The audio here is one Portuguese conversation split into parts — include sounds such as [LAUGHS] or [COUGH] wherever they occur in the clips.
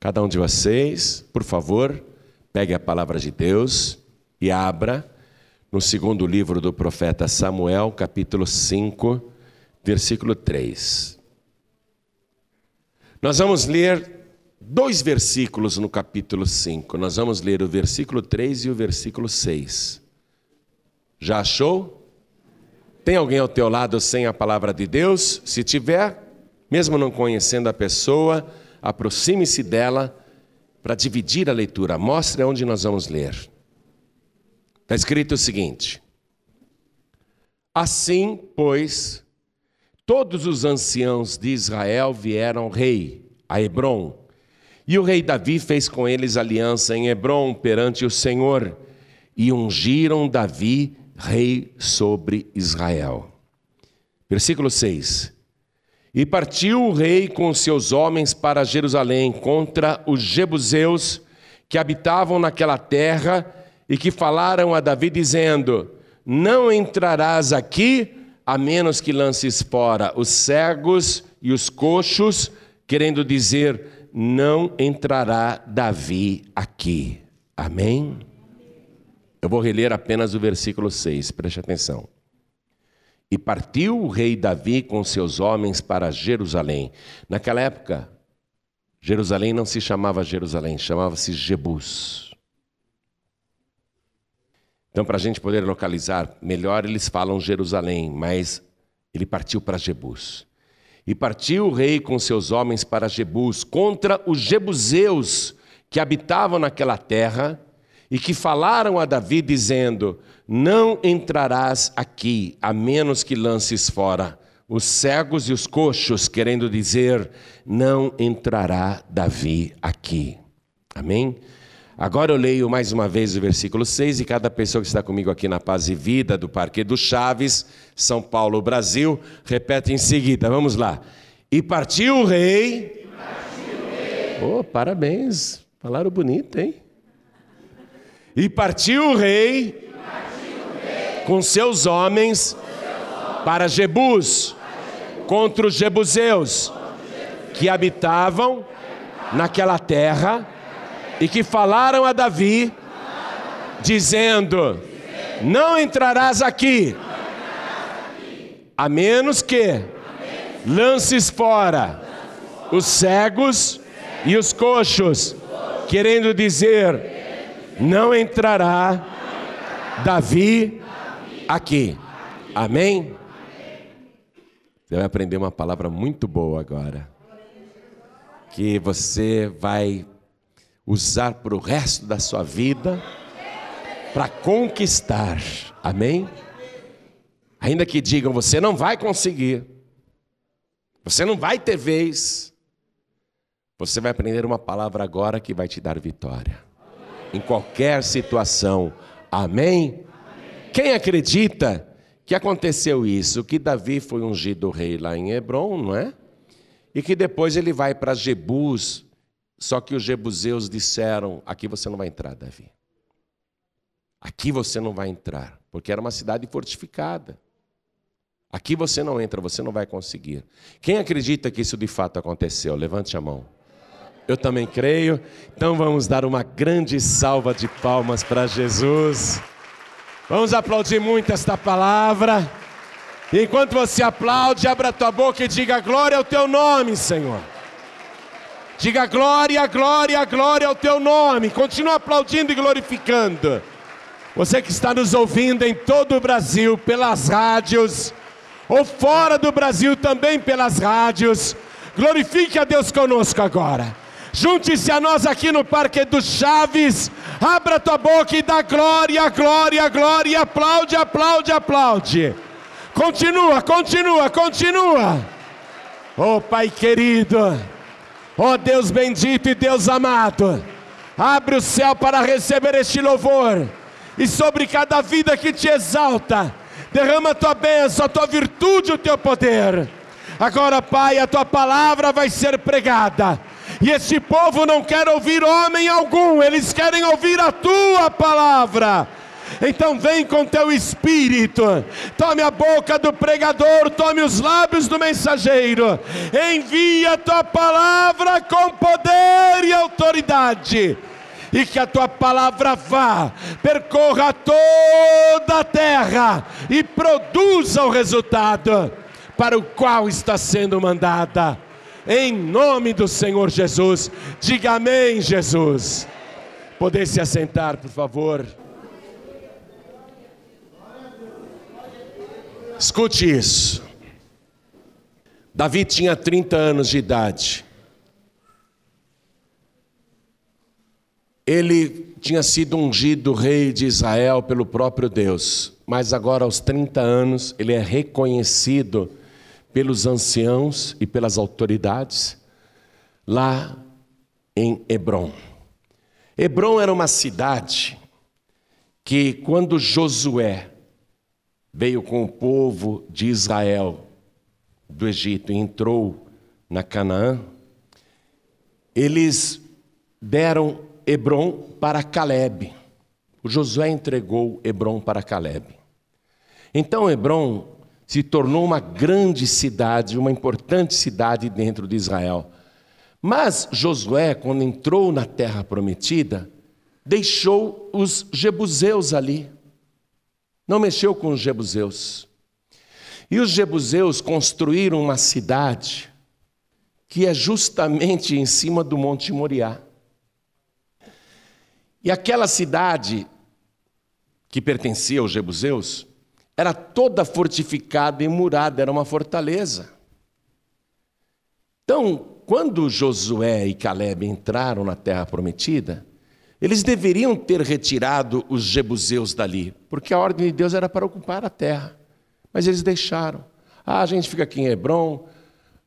Cada um de vocês, por favor, pegue a palavra de Deus e abra no segundo livro do profeta Samuel, capítulo 5, versículo 3. Nós vamos ler dois versículos no capítulo 5. Nós vamos ler o versículo 3 e o versículo 6. Já achou? Tem alguém ao teu lado sem a palavra de Deus? Se tiver, mesmo não conhecendo a pessoa, aproxime-se dela para dividir a leitura. Mostre onde nós vamos ler. Está escrito o seguinte: Assim, pois, todos os anciãos de Israel vieram rei a Hebron, e o rei Davi fez com eles aliança em Hebron perante o Senhor, e ungiram Davi rei sobre Israel. Versículo 6. E partiu o rei com seus homens para Jerusalém contra os jebuseus que habitavam naquela terra e que falaram a Davi dizendo: Não entrarás aqui a menos que lances fora os cegos e os coxos, querendo dizer: Não entrará Davi aqui. Amém? Eu vou reler apenas o versículo 6, preste atenção. E partiu o rei Davi com seus homens para Jerusalém. Naquela época, Jerusalém não se chamava Jerusalém, chamava-se Jebus. Então, para a gente poder localizar melhor, eles falam Jerusalém, mas ele partiu para Jebus. E partiu o rei com seus homens para Jebus, contra os jebuseus que habitavam naquela terra, e que falaram a Davi, dizendo: Não entrarás aqui, a menos que lances fora os cegos e os coxos, querendo dizer: Não entrará Davi aqui. Amém? Agora eu leio mais uma vez o versículo 6 e cada pessoa que está comigo aqui na Paz e Vida do Parque do Chaves, São Paulo, Brasil, repete em seguida. Vamos lá. E partiu o rei. E partiu o rei. Oh, parabéns. Falaram bonito, hein? E partiu o rei, com seus homens para Jebus, contra os jebuseus que habitavam naquela terra e que falaram a Davi, dizendo: Não entrarás aqui, a menos que lances fora os cegos e os coxos, querendo dizer: não entrará Davi aqui. Amém? Você vai aprender uma palavra muito boa agora. Que você vai usar para o resto da sua vida para conquistar. Amém? Ainda que digam, você não vai conseguir. Você não vai ter vez. Você vai aprender uma palavra agora que vai te dar vitória em qualquer situação. Amém? Quem acredita que aconteceu isso? Que Davi foi ungido rei lá em Hebron, não é? E que depois ele vai para Jebus, só que os jebuseus disseram: aqui você não vai entrar, Davi. Aqui você não vai entrar, porque era uma cidade fortificada. Aqui você não entra, você não vai conseguir. Quem acredita que isso de fato aconteceu? Levante a mão. Eu também creio. Então vamos dar uma grande salva de palmas para Jesus. Vamos aplaudir muito esta palavra. Enquanto você aplaude, abra tua boca e diga glória ao teu nome, Senhor. Diga glória, glória, glória ao teu nome. Continua aplaudindo e glorificando. Você que está nos ouvindo em todo o Brasil, pelas rádios, ou fora do Brasil também pelas rádios, glorifique a Deus conosco agora. Junte-se a nós aqui no Parque dos Chaves. Abra tua boca e dá glória, glória, glória. Aplaude, aplaude, aplaude. Continua, continua, continua. Oh Pai querido, oh Deus bendito e Deus amado, abre o céu para receber este louvor e sobre cada vida que te exalta, derrama a tua bênção, a tua virtude, o teu poder. Agora, Pai, a tua palavra vai ser pregada e esse povo não quer ouvir homem algum, eles querem ouvir a tua palavra. Então vem com teu espírito, tome a boca do pregador, tome os lábios do mensageiro, envia a tua palavra com poder e autoridade e que a tua palavra vá, percorra toda a terra e produza o resultado para o qual está sendo mandada. Em nome do Senhor Jesus, diga amém, Jesus. Poder se assentar, por favor. Escute isso. Davi tinha 30 anos de idade. Ele tinha sido ungido rei de Israel pelo próprio Deus, mas agora, aos 30 anos, ele é reconhecido pelos anciãos e pelas autoridades lá em Hebron. Hebron era uma cidade que, quando Josué veio com o povo de Israel do Egito e entrou na Canaã, eles deram Hebron para Caleb. O Josué entregou Hebron para Caleb. Então Hebron se tornou uma grande cidade, uma importante cidade dentro de Israel. Mas Josué, quando entrou na terra prometida, deixou os jebuseus ali. Não mexeu com os jebuseus. E os jebuseus construíram uma cidade que é justamente em cima do Monte Moriá. E aquela cidade que pertencia aos jebuseus era toda fortificada e murada, era uma fortaleza. Então, quando Josué e Caleb entraram na terra prometida, eles deveriam ter retirado os jebuseus dali, porque a ordem de Deus era para ocupar a terra. Mas eles deixaram. Ah, a gente fica aqui em Hebron,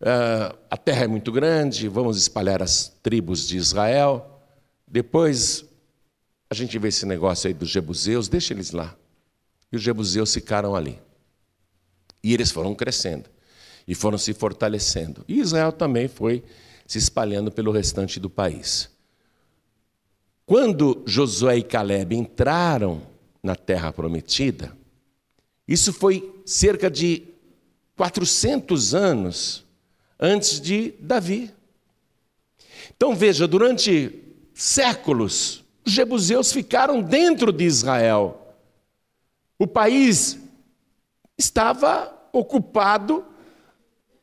uh, a terra é muito grande, vamos espalhar as tribos de Israel. Depois a gente vê esse negócio aí dos jebuseus, deixa eles lá. E os jebuseus ficaram ali. E eles foram crescendo e foram se fortalecendo. E Israel também foi se espalhando pelo restante do país. Quando Josué e Caleb entraram na terra prometida, isso foi cerca de 400 anos antes de Davi. Então veja, durante séculos, os jebuseus ficaram dentro de Israel. O país estava ocupado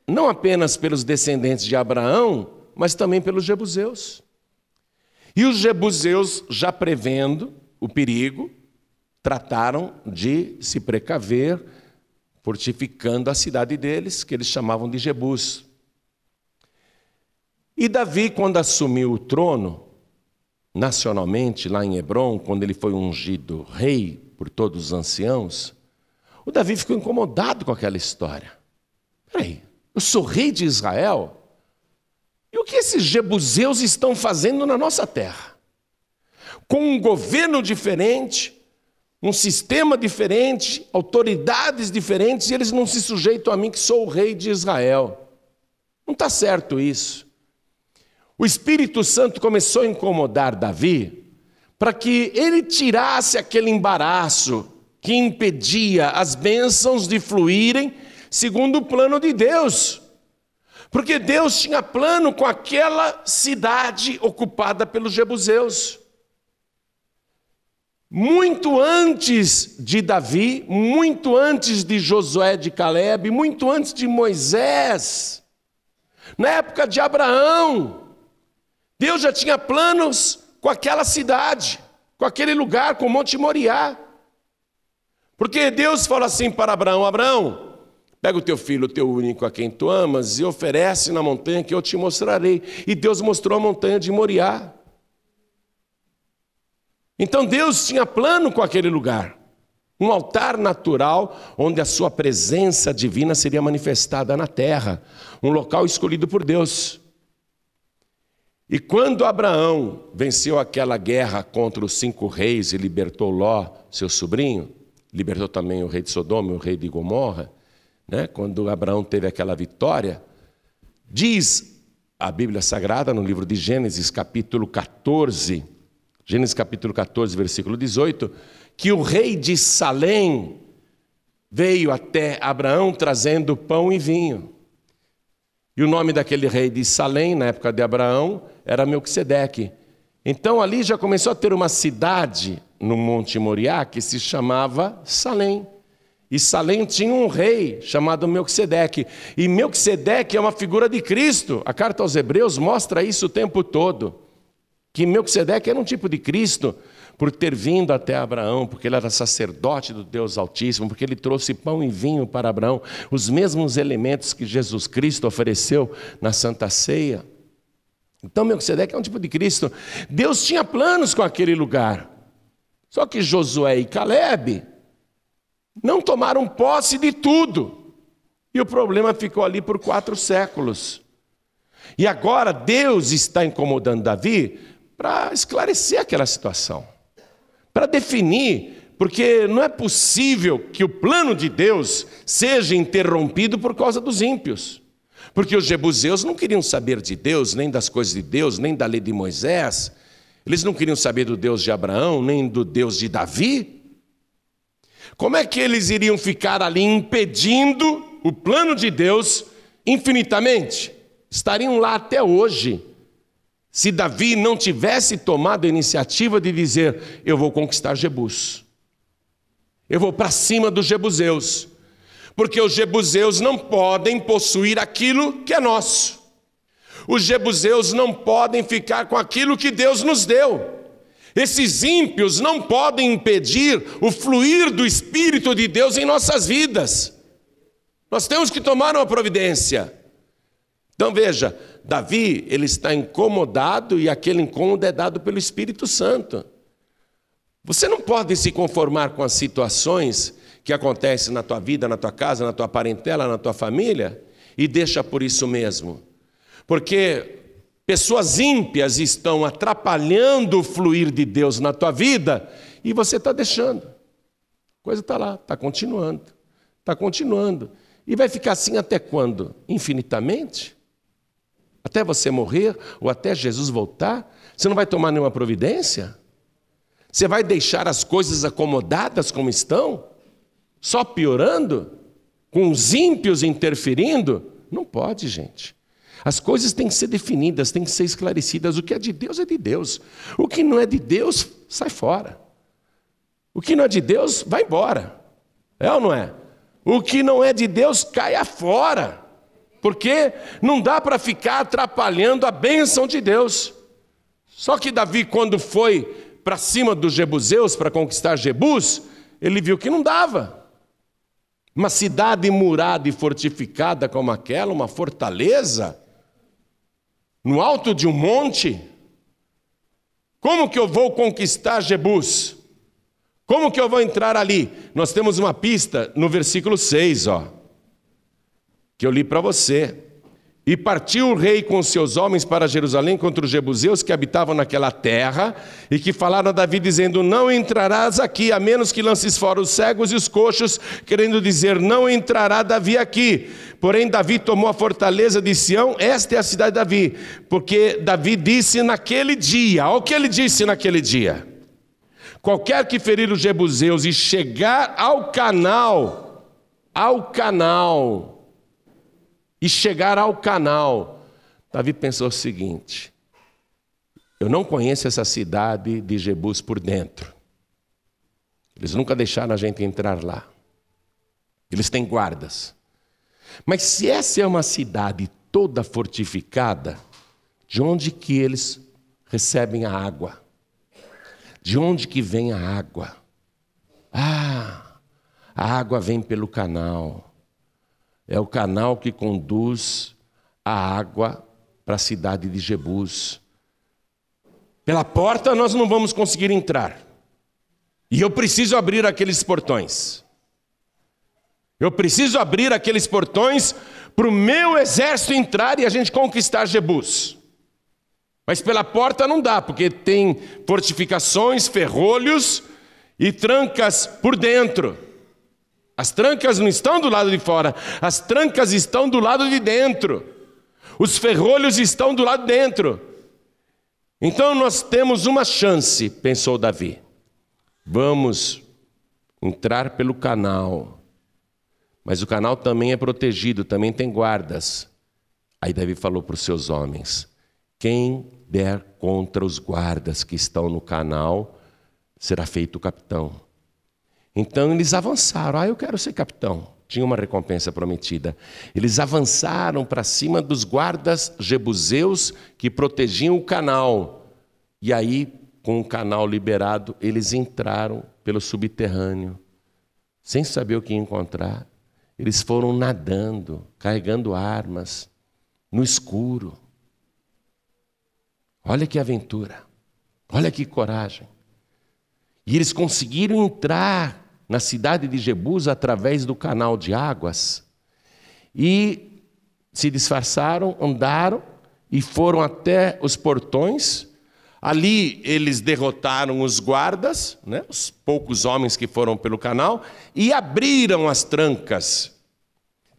não apenas pelos descendentes de Abraão, mas também pelos jebuseus. E os jebuseus, já prevendo o perigo, trataram de se precaver, fortificando a cidade deles, que eles chamavam de Jebus. E Davi, quando assumiu o trono, nacionalmente, lá em Hebron, quando ele foi ungido rei por todos os anciãos, o Davi ficou incomodado com aquela história. Peraí, eu sou rei de Israel? E o que esses jebuseus estão fazendo na nossa terra? Com um governo diferente, um sistema diferente, autoridades diferentes, e eles não se sujeitam a mim, que sou o rei de Israel. Não está certo isso. O Espírito Santo começou a incomodar Davi para que ele tirasse aquele embaraço que impedia as bênçãos de fluírem segundo o plano de Deus. Porque Deus tinha plano com aquela cidade ocupada pelos jebuseus. Muito antes de Davi, muito antes de Josué de Caleb, muito antes de Moisés, na época de Abraão, Deus já tinha planos com aquela cidade, com aquele lugar, com o Monte Moriá. Porque Deus fala assim para Abraão: Abraão, pega o teu filho, o teu único a quem tu amas, e oferece na montanha que eu te mostrarei. E Deus mostrou a montanha de Moriá. Então Deus tinha plano com aquele lugar. Um altar natural onde a sua presença divina seria manifestada na terra. Um local escolhido por Deus. E quando Abraão venceu aquela guerra contra os cinco reis e libertou Ló, seu sobrinho, libertou também o rei de Sodoma e o rei de Gomorra, né? quando Abraão teve aquela vitória, diz a Bíblia Sagrada no livro de Gênesis, capítulo 14, Gênesis capítulo 14, versículo 18, que o rei de Salém veio até Abraão trazendo pão e vinho. E o nome daquele rei de Salém, na época de Abraão, era Melquisedeque. Então ali já começou a ter uma cidade no Monte Moriá que se chamava Salém. E Salém tinha um rei chamado Melquisedeque. E Melquisedeque é uma figura de Cristo. A carta aos Hebreus mostra isso o tempo todo. Que Melquisedeque era um tipo de Cristo por ter vindo até Abraão, porque ele era sacerdote do Deus Altíssimo, porque ele trouxe pão e vinho para Abraão, os mesmos elementos que Jesus Cristo ofereceu na Santa Ceia. Então, Melquisedeque é um tipo de Cristo. Deus tinha planos com aquele lugar. Só que Josué e Caleb não tomaram posse de tudo. E o problema ficou ali por quatro séculos. E agora Deus está incomodando Davi para esclarecer aquela situação, para definir, porque não é possível que o plano de Deus seja interrompido por causa dos ímpios. Porque os jebuseus não queriam saber de Deus, nem das coisas de Deus, nem da lei de Moisés. Eles não queriam saber do Deus de Abraão, nem do Deus de Davi. Como é que eles iriam ficar ali impedindo o plano de Deus infinitamente? Estariam lá até hoje. Se Davi não tivesse tomado a iniciativa de dizer: Eu vou conquistar Jebus, eu vou para cima dos Jebuseus, porque os Jebuseus não podem possuir aquilo que é nosso, os Jebuseus não podem ficar com aquilo que Deus nos deu. Esses ímpios não podem impedir o fluir do Espírito de Deus em nossas vidas. Nós temos que tomar uma providência. Então veja, Davi, ele está incomodado e aquele incômodo é dado pelo Espírito Santo. Você não pode se conformar com as situações que acontecem na tua vida, na tua casa, na tua parentela, na tua família e deixa por isso mesmo. Porque Pessoas ímpias estão atrapalhando o fluir de Deus na tua vida e você está deixando. A coisa está lá, está continuando, está continuando. E vai ficar assim até quando? Infinitamente? Até você morrer ou até Jesus voltar? Você não vai tomar nenhuma providência? Você vai deixar as coisas acomodadas como estão? Só piorando? Com os ímpios interferindo? Não pode, gente. As coisas têm que ser definidas, têm que ser esclarecidas. O que é de Deus é de Deus. O que não é de Deus, sai fora. O que não é de Deus, vai embora. É ou não é? O que não é de Deus, caia fora. Porque não dá para ficar atrapalhando a bênção de Deus. Só que Davi, quando foi para cima dos Jebuseus para conquistar Jebus, ele viu que não dava. Uma cidade murada e fortificada como aquela, uma fortaleza, no alto de um monte? Como que eu vou conquistar Jebus? Como que eu vou entrar ali? Nós temos uma pista no versículo 6, ó, que eu li para você. E partiu o rei com seus homens para Jerusalém contra os jebuseus que habitavam naquela terra, e que falaram a Davi, dizendo: Não entrarás aqui, a menos que lances fora os cegos e os coxos, querendo dizer: Não entrará Davi aqui. Porém, Davi tomou a fortaleza de Sião, esta é a cidade de Davi, porque Davi disse naquele dia: Olha o que ele disse naquele dia. Qualquer que ferir os jebuseus e chegar ao canal, ao canal, e chegar ao canal, Davi pensou o seguinte: eu não conheço essa cidade de Jebus por dentro. Eles nunca deixaram a gente entrar lá. Eles têm guardas. Mas se essa é uma cidade toda fortificada, de onde que eles recebem a água? De onde que vem a água? Ah, a água vem pelo canal é o canal que conduz a água para a cidade de Jebus. Pela porta nós não vamos conseguir entrar. E eu preciso abrir aqueles portões. Eu preciso abrir aqueles portões para o meu exército entrar e a gente conquistar Jebus. Mas pela porta não dá, porque tem fortificações, ferrolhos e trancas por dentro. As trancas não estão do lado de fora, as trancas estão do lado de dentro. Os ferrolhos estão do lado de dentro. Então nós temos uma chance, pensou Davi. Vamos entrar pelo canal. Mas o canal também é protegido, também tem guardas. Aí Davi falou para os seus homens: quem der contra os guardas que estão no canal, será feito capitão. Então eles avançaram. Ah, eu quero ser capitão. Tinha uma recompensa prometida. Eles avançaram para cima dos guardas jebuseus que protegiam o canal. E aí, com o canal liberado, eles entraram pelo subterrâneo, sem saber o que encontrar. Eles foram nadando, carregando armas, no escuro. Olha que aventura, olha que coragem. E eles conseguiram entrar na cidade de Jebus através do canal de águas e se disfarçaram, andaram e foram até os portões. Ali eles derrotaram os guardas, né, os poucos homens que foram pelo canal, e abriram as trancas,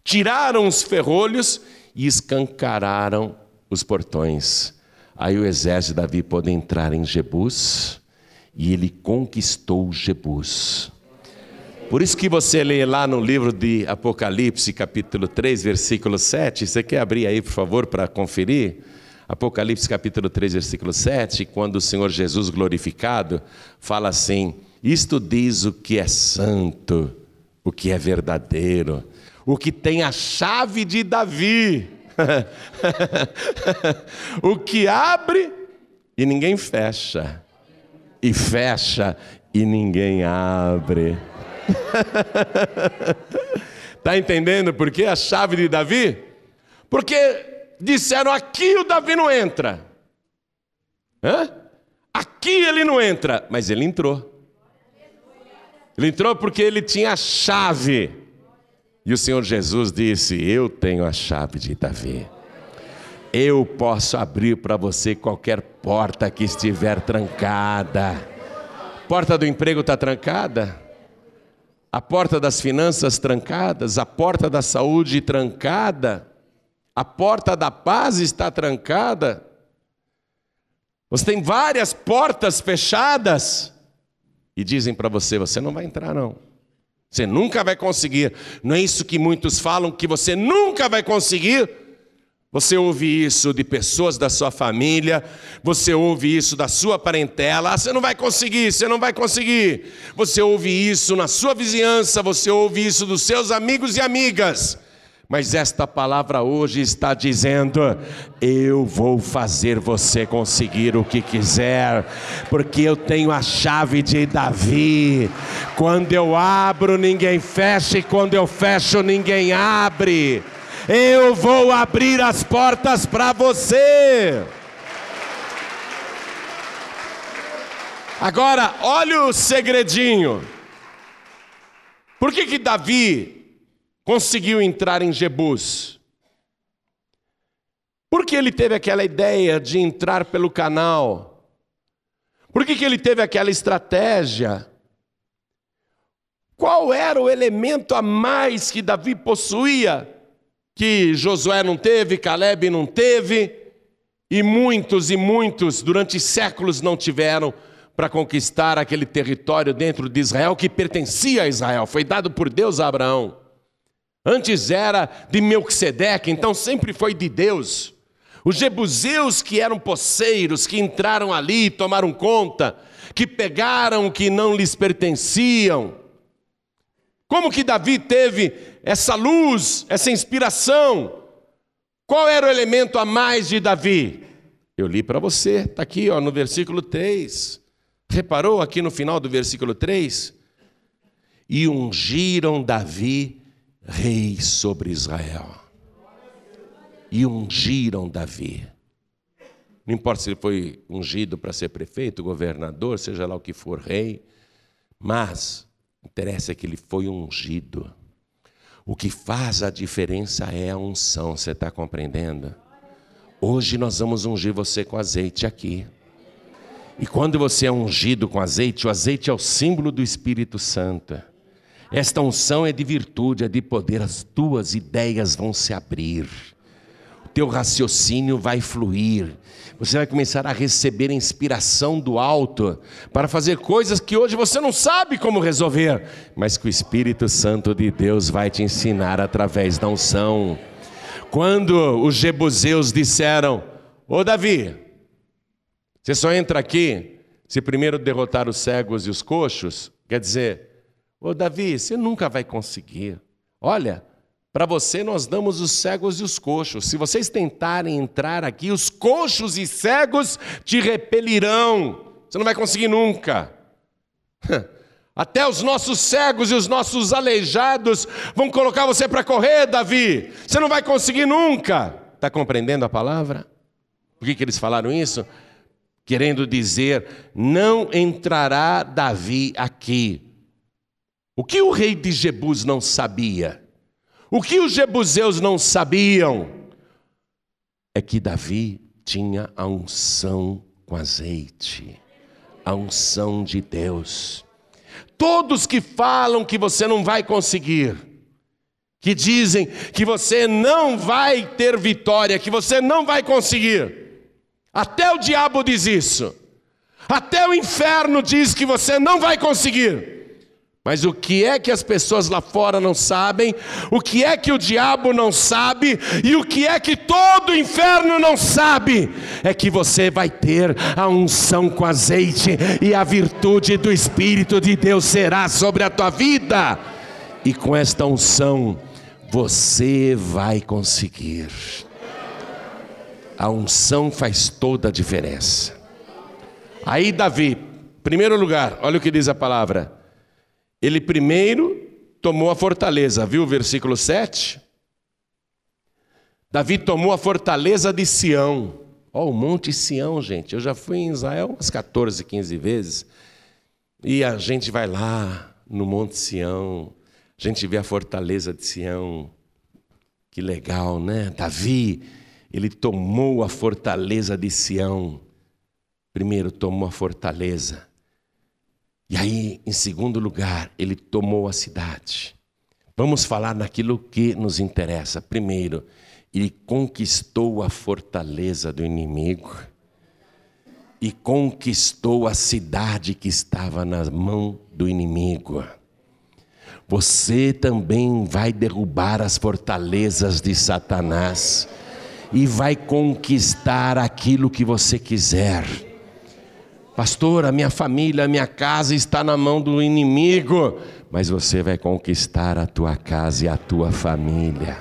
tiraram os ferrolhos e escancararam os portões. Aí o exército de Davi pôde entrar em Jebus e ele conquistou Jebus. Por isso que você lê lá no livro de Apocalipse, capítulo 3, versículo 7. Você quer abrir aí, por favor, para conferir? Apocalipse, capítulo 3, versículo 7, quando o Senhor Jesus glorificado fala assim: Isto diz o que é santo, o que é verdadeiro, o que tem a chave de Davi, [LAUGHS] o que abre e ninguém fecha, e fecha e ninguém abre. Está [LAUGHS] entendendo por que a chave de Davi? Porque disseram aqui o Davi não entra. Hã? Aqui ele não entra, mas ele entrou. Ele entrou porque ele tinha a chave. E o Senhor Jesus disse: Eu tenho a chave de Davi. Eu posso abrir para você qualquer porta que estiver trancada. Porta do emprego está trancada? A porta das finanças trancadas? A porta da saúde trancada? A porta da paz está trancada? Você tem várias portas fechadas e dizem para você: você não vai entrar, não. Você nunca vai conseguir. Não é isso que muitos falam, que você nunca vai conseguir? Você ouve isso de pessoas da sua família, você ouve isso da sua parentela, ah, você não vai conseguir, você não vai conseguir. Você ouve isso na sua vizinhança, você ouve isso dos seus amigos e amigas. Mas esta palavra hoje está dizendo: eu vou fazer você conseguir o que quiser, porque eu tenho a chave de Davi. Quando eu abro, ninguém fecha, e quando eu fecho, ninguém abre. Eu vou abrir as portas para você. Agora, olha o segredinho. Por que que Davi conseguiu entrar em Jebus. Por que ele teve aquela ideia de entrar pelo canal? Por que, que ele teve aquela estratégia? Qual era o elemento a mais que Davi possuía, que Josué não teve, Caleb não teve, e muitos e muitos durante séculos não tiveram para conquistar aquele território dentro de Israel que pertencia a Israel, foi dado por Deus a Abraão. Antes era de Melquisedeque, então sempre foi de Deus. Os jebuseus que eram poceiros, que entraram ali, tomaram conta, que pegaram o que não lhes pertenciam. Como que Davi teve essa luz, essa inspiração? Qual era o elemento a mais de Davi? Eu li para você, está aqui ó, no versículo 3. Reparou aqui no final do versículo 3? E ungiram Davi rei sobre Israel. E ungiram Davi. Não importa se ele foi ungido para ser prefeito, governador, seja lá o que for, rei, mas interessa que ele foi ungido. O que faz a diferença é a unção, você está compreendendo? Hoje nós vamos ungir você com azeite aqui. E quando você é ungido com azeite, o azeite é o símbolo do Espírito Santo. Esta unção é de virtude, é de poder, as tuas ideias vão se abrir. Teu raciocínio vai fluir. Você vai começar a receber inspiração do alto para fazer coisas que hoje você não sabe como resolver, mas que o Espírito Santo de Deus vai te ensinar através da unção. Quando os jebuseus disseram: Ô Davi, você só entra aqui se primeiro derrotar os cegos e os coxos, quer dizer, ô Davi, você nunca vai conseguir. Olha, para você nós damos os cegos e os coxos. Se vocês tentarem entrar aqui, os coxos e cegos te repelirão. Você não vai conseguir nunca. [LAUGHS] Até os nossos cegos e os nossos aleijados vão colocar você para correr, Davi. Você não vai conseguir nunca. Está compreendendo a palavra? Por que, que eles falaram isso? Querendo dizer, não entrará Davi aqui. O que o rei de Jebus não sabia? O que os jebuseus não sabiam é que Davi tinha a unção com azeite, a unção de Deus. Todos que falam que você não vai conseguir, que dizem que você não vai ter vitória, que você não vai conseguir, até o diabo diz isso, até o inferno diz que você não vai conseguir. Mas o que é que as pessoas lá fora não sabem, o que é que o diabo não sabe, e o que é que todo inferno não sabe, é que você vai ter a unção com azeite, e a virtude do Espírito de Deus será sobre a tua vida, e com esta unção você vai conseguir. A unção faz toda a diferença. Aí, Davi, primeiro lugar, olha o que diz a palavra. Ele primeiro tomou a fortaleza, viu o versículo 7? Davi tomou a fortaleza de Sião. Ó, oh, o Monte Sião, gente. Eu já fui em Israel umas 14, 15 vezes. E a gente vai lá no Monte Sião. A gente vê a fortaleza de Sião. Que legal, né? Davi, ele tomou a fortaleza de Sião. Primeiro tomou a fortaleza. E aí, em segundo lugar, ele tomou a cidade. Vamos falar naquilo que nos interessa. Primeiro, ele conquistou a fortaleza do inimigo e conquistou a cidade que estava na mão do inimigo. Você também vai derrubar as fortalezas de Satanás e vai conquistar aquilo que você quiser. Pastor, a minha família, a minha casa está na mão do inimigo, mas você vai conquistar a tua casa e a tua família.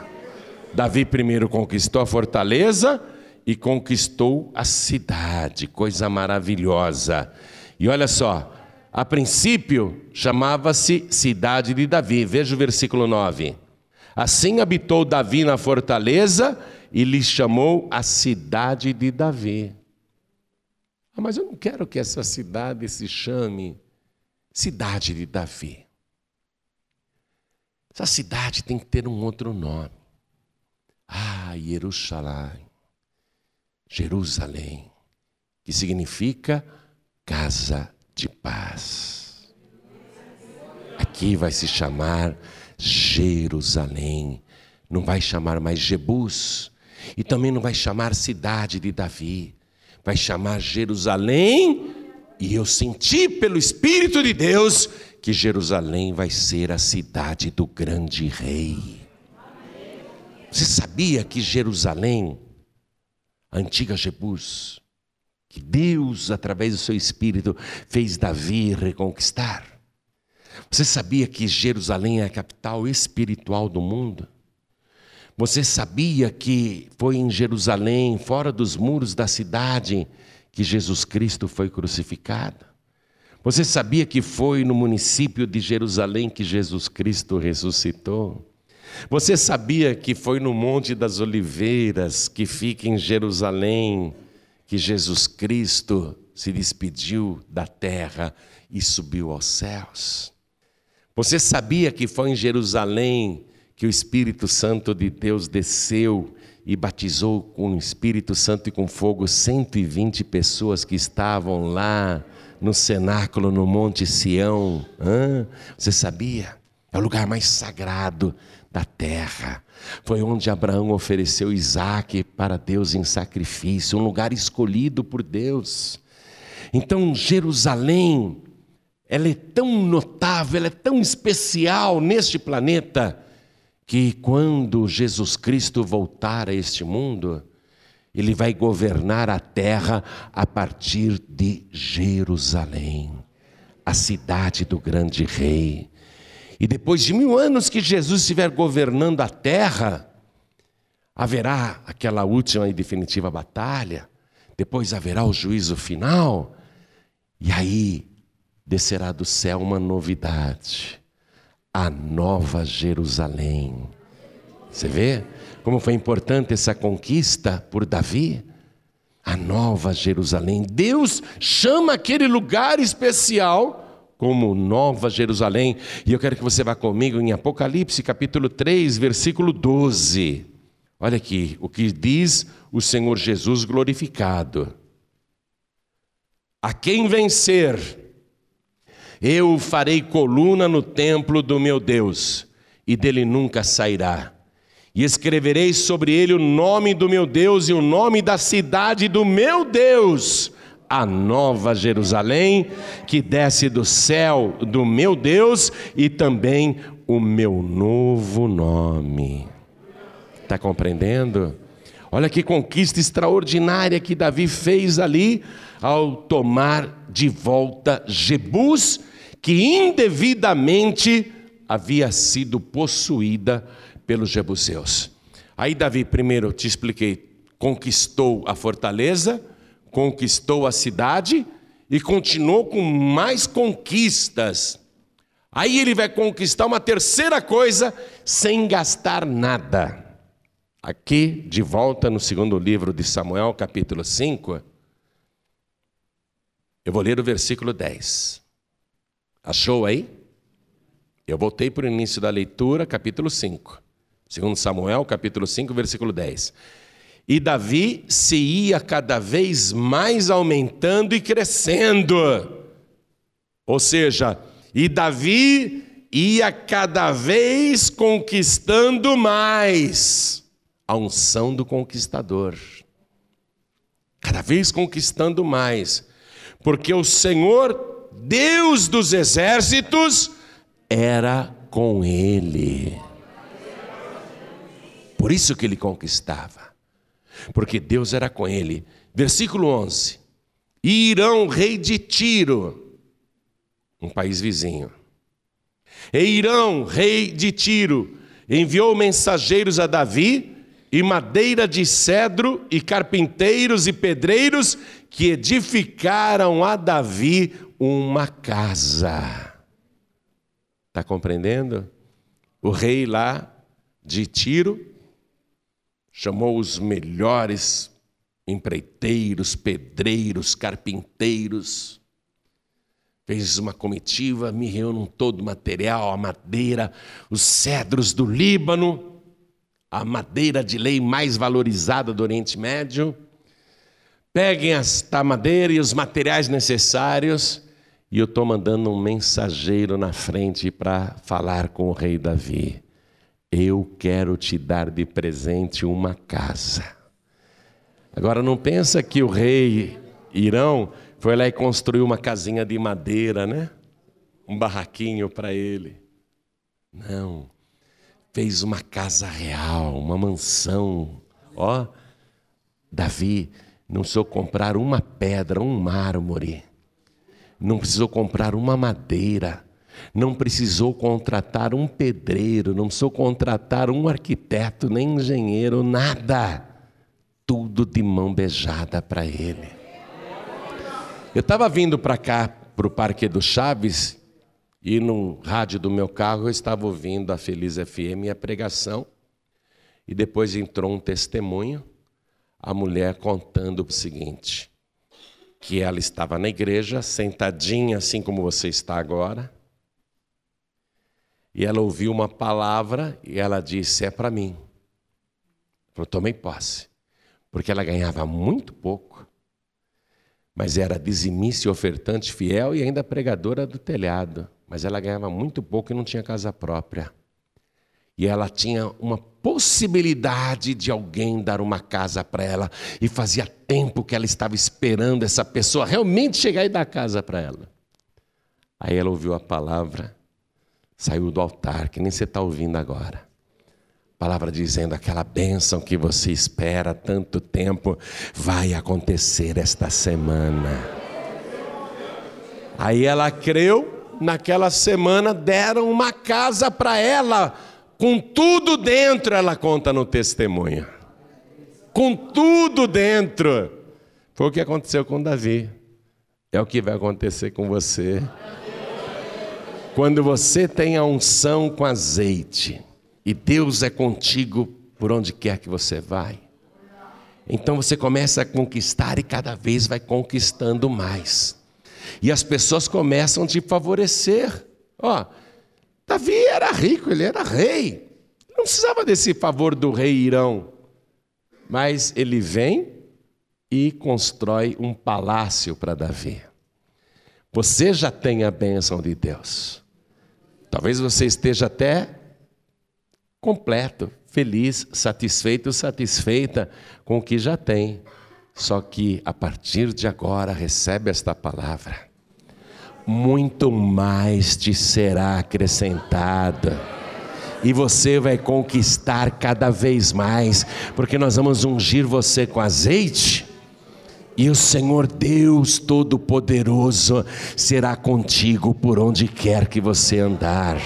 Davi primeiro conquistou a fortaleza e conquistou a cidade, coisa maravilhosa. E olha só, a princípio chamava-se cidade de Davi, veja o versículo 9. Assim habitou Davi na fortaleza e lhe chamou a cidade de Davi. Ah, mas eu não quero que essa cidade se chame Cidade de Davi. Essa cidade tem que ter um outro nome. Ah, Jerusalém. Jerusalém, que significa casa de paz. Aqui vai se chamar Jerusalém, não vai chamar mais Jebus, e também não vai chamar cidade de Davi, vai chamar Jerusalém, e eu senti pelo Espírito de Deus que Jerusalém vai ser a cidade do grande rei. Você sabia que Jerusalém, a antiga Jebus, que Deus, através do seu Espírito, fez Davi reconquistar? Você sabia que Jerusalém é a capital espiritual do mundo? Você sabia que foi em Jerusalém, fora dos muros da cidade, que Jesus Cristo foi crucificado? Você sabia que foi no município de Jerusalém que Jesus Cristo ressuscitou? Você sabia que foi no Monte das Oliveiras, que fica em Jerusalém, que Jesus Cristo se despediu da terra e subiu aos céus? Você sabia que foi em Jerusalém que o Espírito Santo de Deus desceu e batizou com o Espírito Santo e com fogo 120 pessoas que estavam lá no cenáculo no Monte Sião. Hã? Você sabia? É o lugar mais sagrado da terra. Foi onde Abraão ofereceu Isaac para Deus em sacrifício, um lugar escolhido por Deus. Então, Jerusalém, ela é tão notável, ela é tão especial neste planeta, que quando Jesus Cristo voltar a este mundo, ele vai governar a terra a partir de Jerusalém, a cidade do grande rei. E depois de mil anos que Jesus estiver governando a terra, haverá aquela última e definitiva batalha, depois haverá o juízo final, e aí descerá do céu uma novidade, a nova Jerusalém. Você vê como foi importante essa conquista por Davi? A nova Jerusalém. Deus chama aquele lugar especial como Nova Jerusalém. E eu quero que você vá comigo em Apocalipse capítulo 3, versículo 12. Olha aqui o que diz o Senhor Jesus glorificado. A quem vencer, eu farei coluna no templo do meu Deus, e dele nunca sairá. E escreverei sobre ele o nome do meu Deus e o nome da cidade do meu Deus, a nova Jerusalém, que desce do céu do meu Deus, e também o meu novo nome. Está compreendendo? Olha que conquista extraordinária que Davi fez ali ao tomar de volta Jebus, que indevidamente havia sido possuída pelos jebuseus. Aí Davi, primeiro te expliquei, conquistou a fortaleza, conquistou a cidade e continuou com mais conquistas. Aí ele vai conquistar uma terceira coisa sem gastar nada. Aqui, de volta no segundo livro de Samuel, capítulo 5, eu vou ler o versículo 10. Achou aí? Eu voltei para o início da leitura, capítulo 5. Segundo Samuel, capítulo 5, versículo 10. E Davi se ia cada vez mais aumentando e crescendo. Ou seja, e Davi ia cada vez conquistando mais a unção do conquistador. Cada vez conquistando mais porque o Senhor, Deus dos exércitos, era com ele. Por isso que ele conquistava, porque Deus era com ele. Versículo 11: E Irão, rei de Tiro, um país vizinho, e Irão, rei de Tiro, enviou mensageiros a Davi, e madeira de cedro, e carpinteiros e pedreiros que edificaram a Davi uma casa. Está compreendendo? O rei lá de Tiro chamou os melhores empreiteiros, pedreiros, carpinteiros, fez uma comitiva, me reúnem todo o material, a madeira, os cedros do Líbano, a madeira de lei mais valorizada do Oriente Médio Peguem esta madeira e os materiais necessários, e eu estou mandando um mensageiro na frente para falar com o rei Davi. Eu quero te dar de presente uma casa. Agora não pensa que o rei Irão foi lá e construiu uma casinha de madeira, né? Um barraquinho para ele. Não. Fez uma casa real, uma mansão. Ó, Davi não precisou comprar uma pedra, um mármore. Não precisou comprar uma madeira. Não precisou contratar um pedreiro. Não precisou contratar um arquiteto, nem engenheiro, nada. Tudo de mão beijada para ele. Eu estava vindo para cá, para o Parque do Chaves, e no rádio do meu carro eu estava ouvindo a Feliz FM e a pregação. E depois entrou um testemunho a mulher contando o seguinte: que ela estava na igreja, sentadinha assim como você está agora, e ela ouviu uma palavra e ela disse: É para mim. Eu tomei posse, porque ela ganhava muito pouco, mas era dizimista e ofertante fiel e ainda pregadora do telhado. Mas ela ganhava muito pouco e não tinha casa própria. E ela tinha uma possibilidade de alguém dar uma casa para ela. E fazia tempo que ela estava esperando essa pessoa realmente chegar e dar casa para ela. Aí ela ouviu a palavra, saiu do altar, que nem você está ouvindo agora. Palavra dizendo aquela bênção que você espera tanto tempo vai acontecer esta semana. Aí ela creu, naquela semana deram uma casa para ela com tudo dentro, ela conta no testemunho. Com tudo dentro. Foi o que aconteceu com Davi. É o que vai acontecer com você. Quando você tem a unção com azeite e Deus é contigo por onde quer que você vai, então você começa a conquistar e cada vez vai conquistando mais. E as pessoas começam a te favorecer. Ó, Davi era rico, ele era rei. Não precisava desse favor do rei Irão. Mas ele vem e constrói um palácio para Davi. Você já tem a bênção de Deus. Talvez você esteja até completo, feliz, satisfeito, satisfeita com o que já tem. Só que a partir de agora recebe esta palavra muito mais te será acrescentado. E você vai conquistar cada vez mais, porque nós vamos ungir você com azeite. E o Senhor Deus Todo-Poderoso será contigo por onde quer que você andar.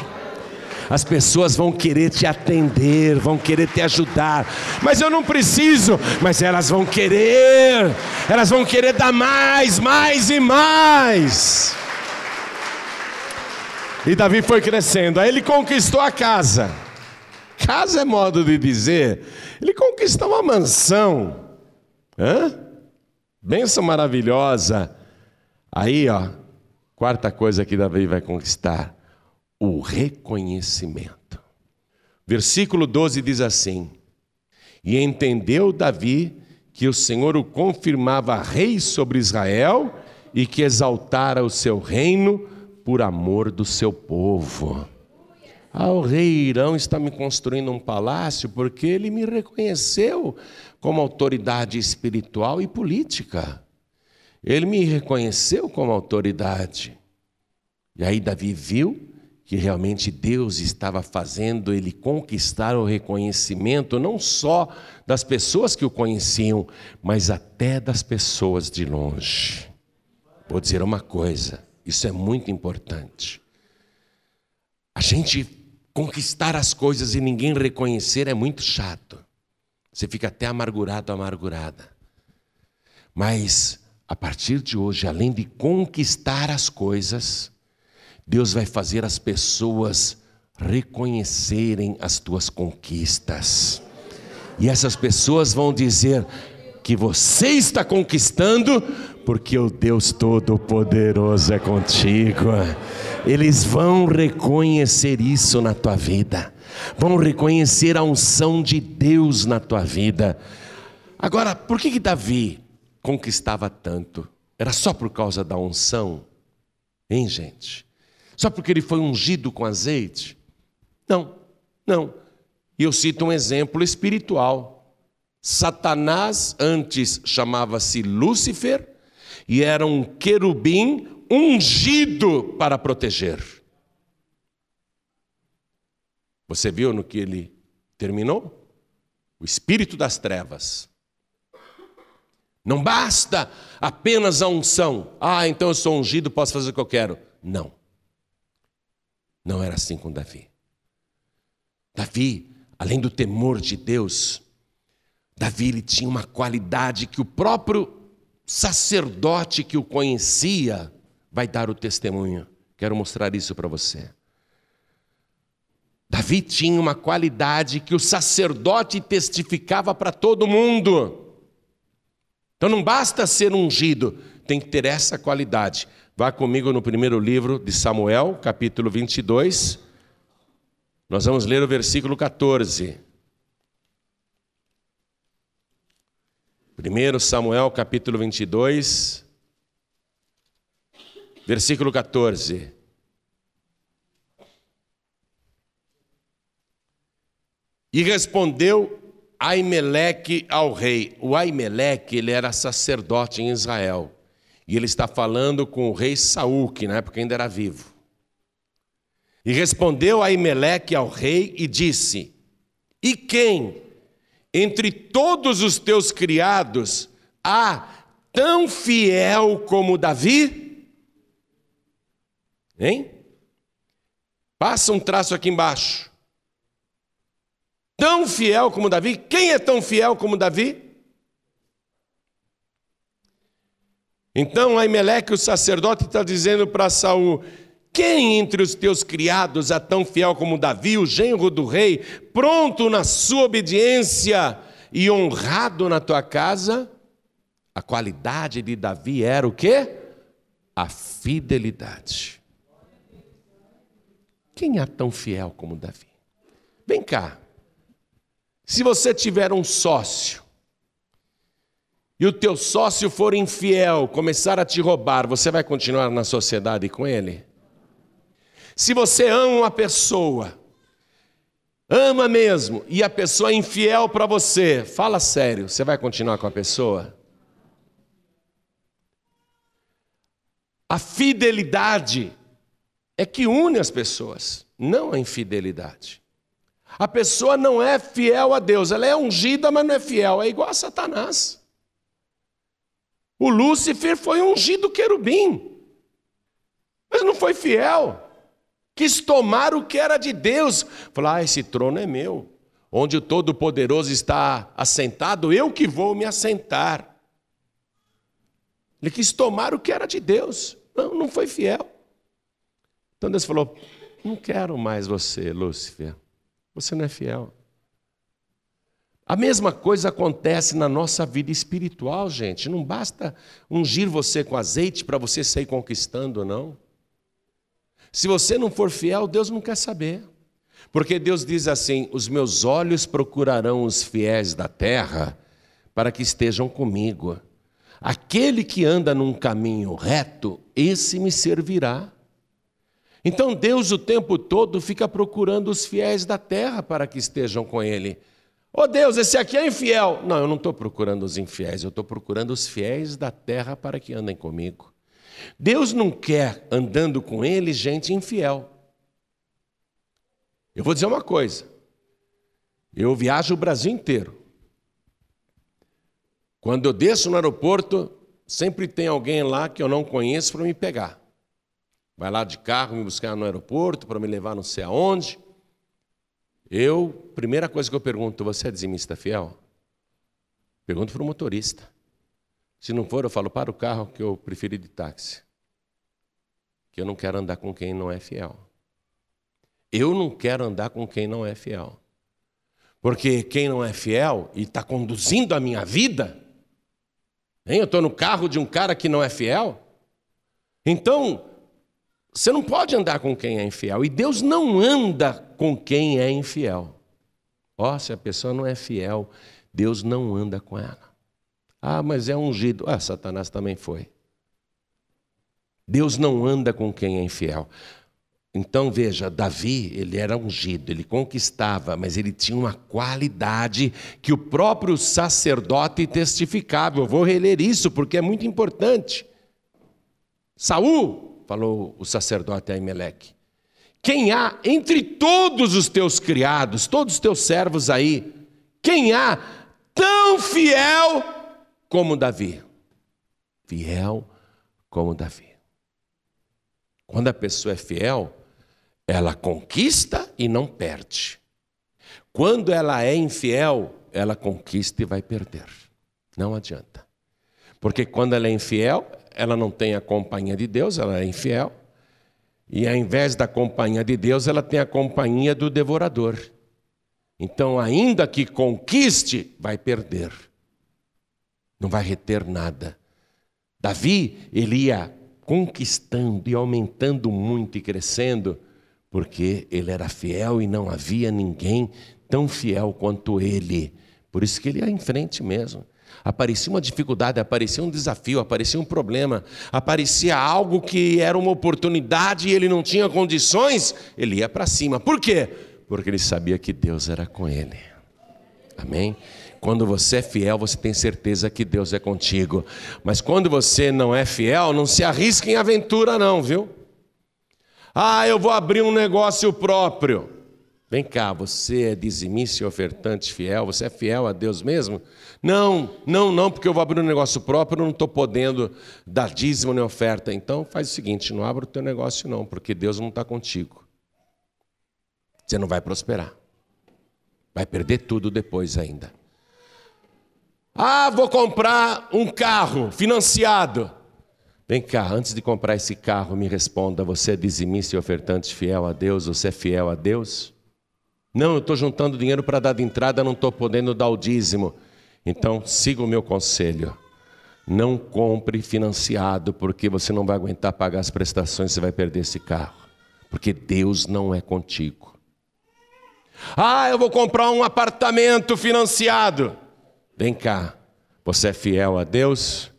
As pessoas vão querer te atender, vão querer te ajudar, mas eu não preciso, mas elas vão querer, elas vão querer dar mais, mais e mais. E Davi foi crescendo. Aí ele conquistou a casa. Casa é modo de dizer. Ele conquistou uma mansão. Hã? Benção maravilhosa. Aí, ó, quarta coisa que Davi vai conquistar: o reconhecimento. Versículo 12 diz assim: E entendeu Davi que o Senhor o confirmava rei sobre Israel e que exaltara o seu reino por amor do seu povo. Ah, o rei Irão está me construindo um palácio porque ele me reconheceu como autoridade espiritual e política. Ele me reconheceu como autoridade. E aí Davi viu que realmente Deus estava fazendo ele conquistar o reconhecimento não só das pessoas que o conheciam, mas até das pessoas de longe. Vou dizer uma coisa: isso é muito importante. A gente conquistar as coisas e ninguém reconhecer é muito chato. Você fica até amargurado, amargurada. Mas a partir de hoje, além de conquistar as coisas, Deus vai fazer as pessoas reconhecerem as tuas conquistas. E essas pessoas vão dizer: que você está conquistando, porque o Deus Todo-Poderoso é contigo. Eles vão reconhecer isso na tua vida, vão reconhecer a unção de Deus na tua vida. Agora, por que, que Davi conquistava tanto? Era só por causa da unção? Hein, gente? Só porque ele foi ungido com azeite? Não, não. E eu cito um exemplo espiritual. Satanás antes chamava-se Lúcifer e era um querubim ungido para proteger. Você viu no que ele terminou? O espírito das trevas. Não basta apenas a unção. Ah, então eu sou ungido, posso fazer o que eu quero. Não. Não era assim com Davi. Davi, além do temor de Deus, Davi ele tinha uma qualidade que o próprio sacerdote que o conhecia vai dar o testemunho. Quero mostrar isso para você. Davi tinha uma qualidade que o sacerdote testificava para todo mundo. Então não basta ser ungido, tem que ter essa qualidade. Vá comigo no primeiro livro de Samuel, capítulo 22. Nós vamos ler o versículo 14. 1 Samuel capítulo 22, versículo 14. E respondeu Aimeleque ao rei. O Aimeleque, ele era sacerdote em Israel. E ele está falando com o rei Saul, que na época ainda era vivo. E respondeu Aimeleque ao rei e disse: E quem entre todos os teus criados há tão fiel como Davi? Hein? Passa um traço aqui embaixo. Tão fiel como Davi? Quem é tão fiel como Davi? Então Aimeleque, o sacerdote, está dizendo para Saul: quem entre os teus criados é tão fiel como Davi, o genro do rei, pronto na sua obediência e honrado na tua casa? A qualidade de Davi era o quê? A fidelidade. Quem é tão fiel como Davi? Vem cá. Se você tiver um sócio e o teu sócio for infiel, começar a te roubar, você vai continuar na sociedade com ele? Se você ama uma pessoa, ama mesmo, e a pessoa é infiel para você, fala sério, você vai continuar com a pessoa? A fidelidade é que une as pessoas, não a infidelidade. A pessoa não é fiel a Deus, ela é ungida, mas não é fiel, é igual a Satanás. O Lúcifer foi ungido querubim, mas não foi fiel quis tomar o que era de Deus. Falou: ah, esse trono é meu. Onde o Todo-Poderoso está assentado, eu que vou me assentar. Ele quis tomar o que era de Deus. Não, não foi fiel. Então Deus falou: Não quero mais você, Lúcifer. Você não é fiel. A mesma coisa acontece na nossa vida espiritual, gente. Não basta ungir você com azeite para você sair conquistando, não. Se você não for fiel, Deus não quer saber. Porque Deus diz assim: Os meus olhos procurarão os fiéis da terra para que estejam comigo. Aquele que anda num caminho reto, esse me servirá. Então Deus o tempo todo fica procurando os fiéis da terra para que estejam com Ele. Oh Deus, esse aqui é infiel. Não, eu não estou procurando os infiéis, eu estou procurando os fiéis da terra para que andem comigo. Deus não quer andando com ele gente infiel. Eu vou dizer uma coisa. Eu viajo o Brasil inteiro. Quando eu desço no aeroporto, sempre tem alguém lá que eu não conheço para me pegar. Vai lá de carro me buscar no aeroporto para me levar não sei aonde. Eu, primeira coisa que eu pergunto, você é dizimista fiel? Pergunto para o motorista. Se não for, eu falo, para o carro que eu preferi de táxi. Que eu não quero andar com quem não é fiel. Eu não quero andar com quem não é fiel. Porque quem não é fiel e está conduzindo a minha vida, hein? eu estou no carro de um cara que não é fiel. Então, você não pode andar com quem é infiel. E Deus não anda com quem é infiel. Ó, oh, se a pessoa não é fiel, Deus não anda com ela. Ah, mas é ungido. Ah, Satanás também foi. Deus não anda com quem é infiel. Então veja, Davi, ele era ungido, ele conquistava, mas ele tinha uma qualidade que o próprio sacerdote testificava. Eu vou reler isso porque é muito importante. Saul, falou o sacerdote Aimeleque, quem há entre todos os teus criados, todos os teus servos aí, quem há tão fiel como Davi. Fiel como Davi. Quando a pessoa é fiel, ela conquista e não perde. Quando ela é infiel, ela conquista e vai perder. Não adianta. Porque quando ela é infiel, ela não tem a companhia de Deus, ela é infiel. E ao invés da companhia de Deus, ela tem a companhia do devorador. Então, ainda que conquiste, vai perder não vai reter nada. Davi, ele ia conquistando e aumentando muito e crescendo, porque ele era fiel e não havia ninguém tão fiel quanto ele. Por isso que ele ia em frente mesmo. Aparecia uma dificuldade, aparecia um desafio, aparecia um problema, aparecia algo que era uma oportunidade e ele não tinha condições, ele ia para cima. Por quê? Porque ele sabia que Deus era com ele. Amém? Quando você é fiel, você tem certeza que Deus é contigo. Mas quando você não é fiel, não se arrisque em aventura, não, viu? Ah, eu vou abrir um negócio próprio. Vem cá, você é dizimista e ofertante fiel? Você é fiel a Deus mesmo? Não, não, não, porque eu vou abrir um negócio próprio, eu não estou podendo dar dízimo nem oferta. Então faz o seguinte: não abra o teu negócio, não, porque Deus não está contigo. Você não vai prosperar. Vai perder tudo depois ainda. Ah, vou comprar um carro financiado. Vem cá, antes de comprar esse carro, me responda: você é dizimista e ofertante fiel a Deus? Você é fiel a Deus? Não, eu estou juntando dinheiro para dar de entrada, não estou podendo dar o dízimo. Então, siga o meu conselho. Não compre financiado, porque você não vai aguentar pagar as prestações, você vai perder esse carro. Porque Deus não é contigo. Ah, eu vou comprar um apartamento financiado. Vem cá, você é fiel a Deus?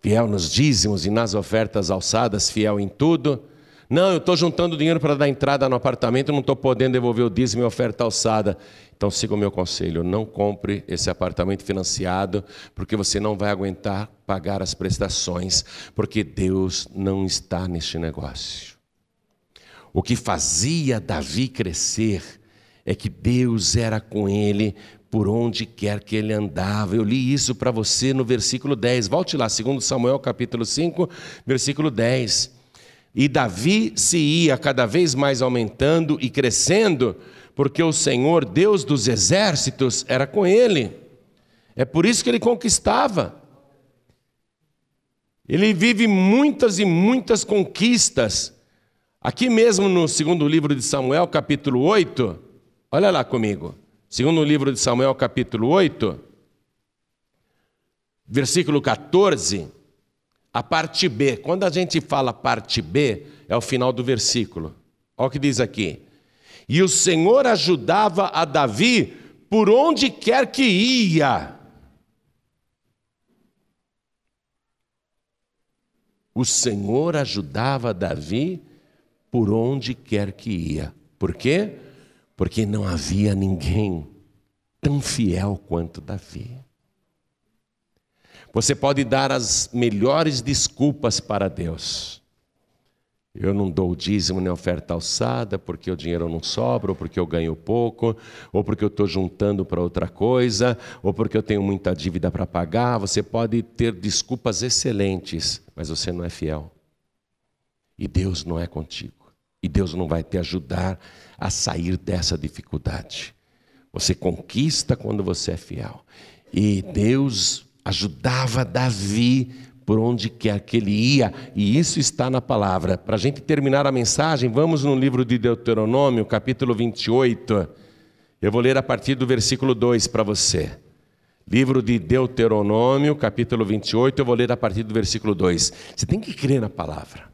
Fiel nos dízimos e nas ofertas alçadas, fiel em tudo? Não, eu estou juntando dinheiro para dar entrada no apartamento, não estou podendo devolver o dízimo e oferta alçada. Então siga o meu conselho, não compre esse apartamento financiado, porque você não vai aguentar pagar as prestações, porque Deus não está neste negócio. O que fazia Davi crescer é que Deus era com ele por onde quer que ele andava. Eu li isso para você no versículo 10. Volte lá, segundo Samuel capítulo 5, versículo 10. E Davi se ia cada vez mais aumentando e crescendo, porque o Senhor, Deus dos exércitos, era com ele. É por isso que ele conquistava. Ele vive muitas e muitas conquistas. Aqui mesmo no segundo livro de Samuel, capítulo 8, olha lá comigo. Segundo livro de Samuel, capítulo 8, versículo 14. A parte B, quando a gente fala parte B, é o final do versículo. Olha o que diz aqui. E o Senhor ajudava a Davi por onde quer que ia. O Senhor ajudava Davi por onde quer que ia. Por quê? Porque não havia ninguém tão fiel quanto Davi. Você pode dar as melhores desculpas para Deus. Eu não dou o dízimo nem oferta alçada porque o dinheiro não sobra, ou porque eu ganho pouco, ou porque eu estou juntando para outra coisa, ou porque eu tenho muita dívida para pagar. Você pode ter desculpas excelentes, mas você não é fiel. E Deus não é contigo. E Deus não vai te ajudar a sair dessa dificuldade. Você conquista quando você é fiel. E Deus ajudava Davi por onde quer que ele ia, e isso está na palavra. Para a gente terminar a mensagem, vamos no livro de Deuteronômio, capítulo 28. Eu vou ler a partir do versículo 2 para você. Livro de Deuteronômio, capítulo 28, eu vou ler a partir do versículo 2. Você tem que crer na palavra.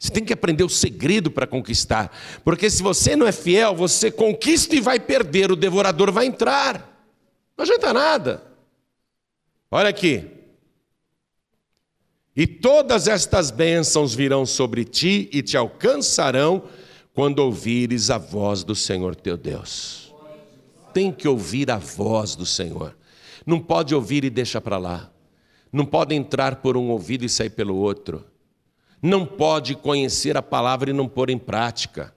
Você tem que aprender o segredo para conquistar. Porque se você não é fiel, você conquista e vai perder, o devorador vai entrar. Não adianta nada. Olha aqui. E todas estas bênçãos virão sobre ti e te alcançarão quando ouvires a voz do Senhor teu Deus. Tem que ouvir a voz do Senhor. Não pode ouvir e deixa para lá. Não pode entrar por um ouvido e sair pelo outro. Não pode conhecer a palavra e não pôr em prática.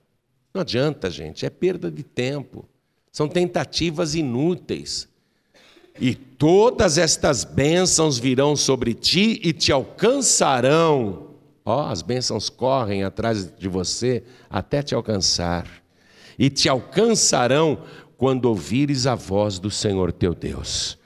Não adianta, gente, é perda de tempo. São tentativas inúteis. E todas estas bênçãos virão sobre ti e te alcançarão. Ó, oh, as bênçãos correm atrás de você até te alcançar. E te alcançarão quando ouvires a voz do Senhor teu Deus.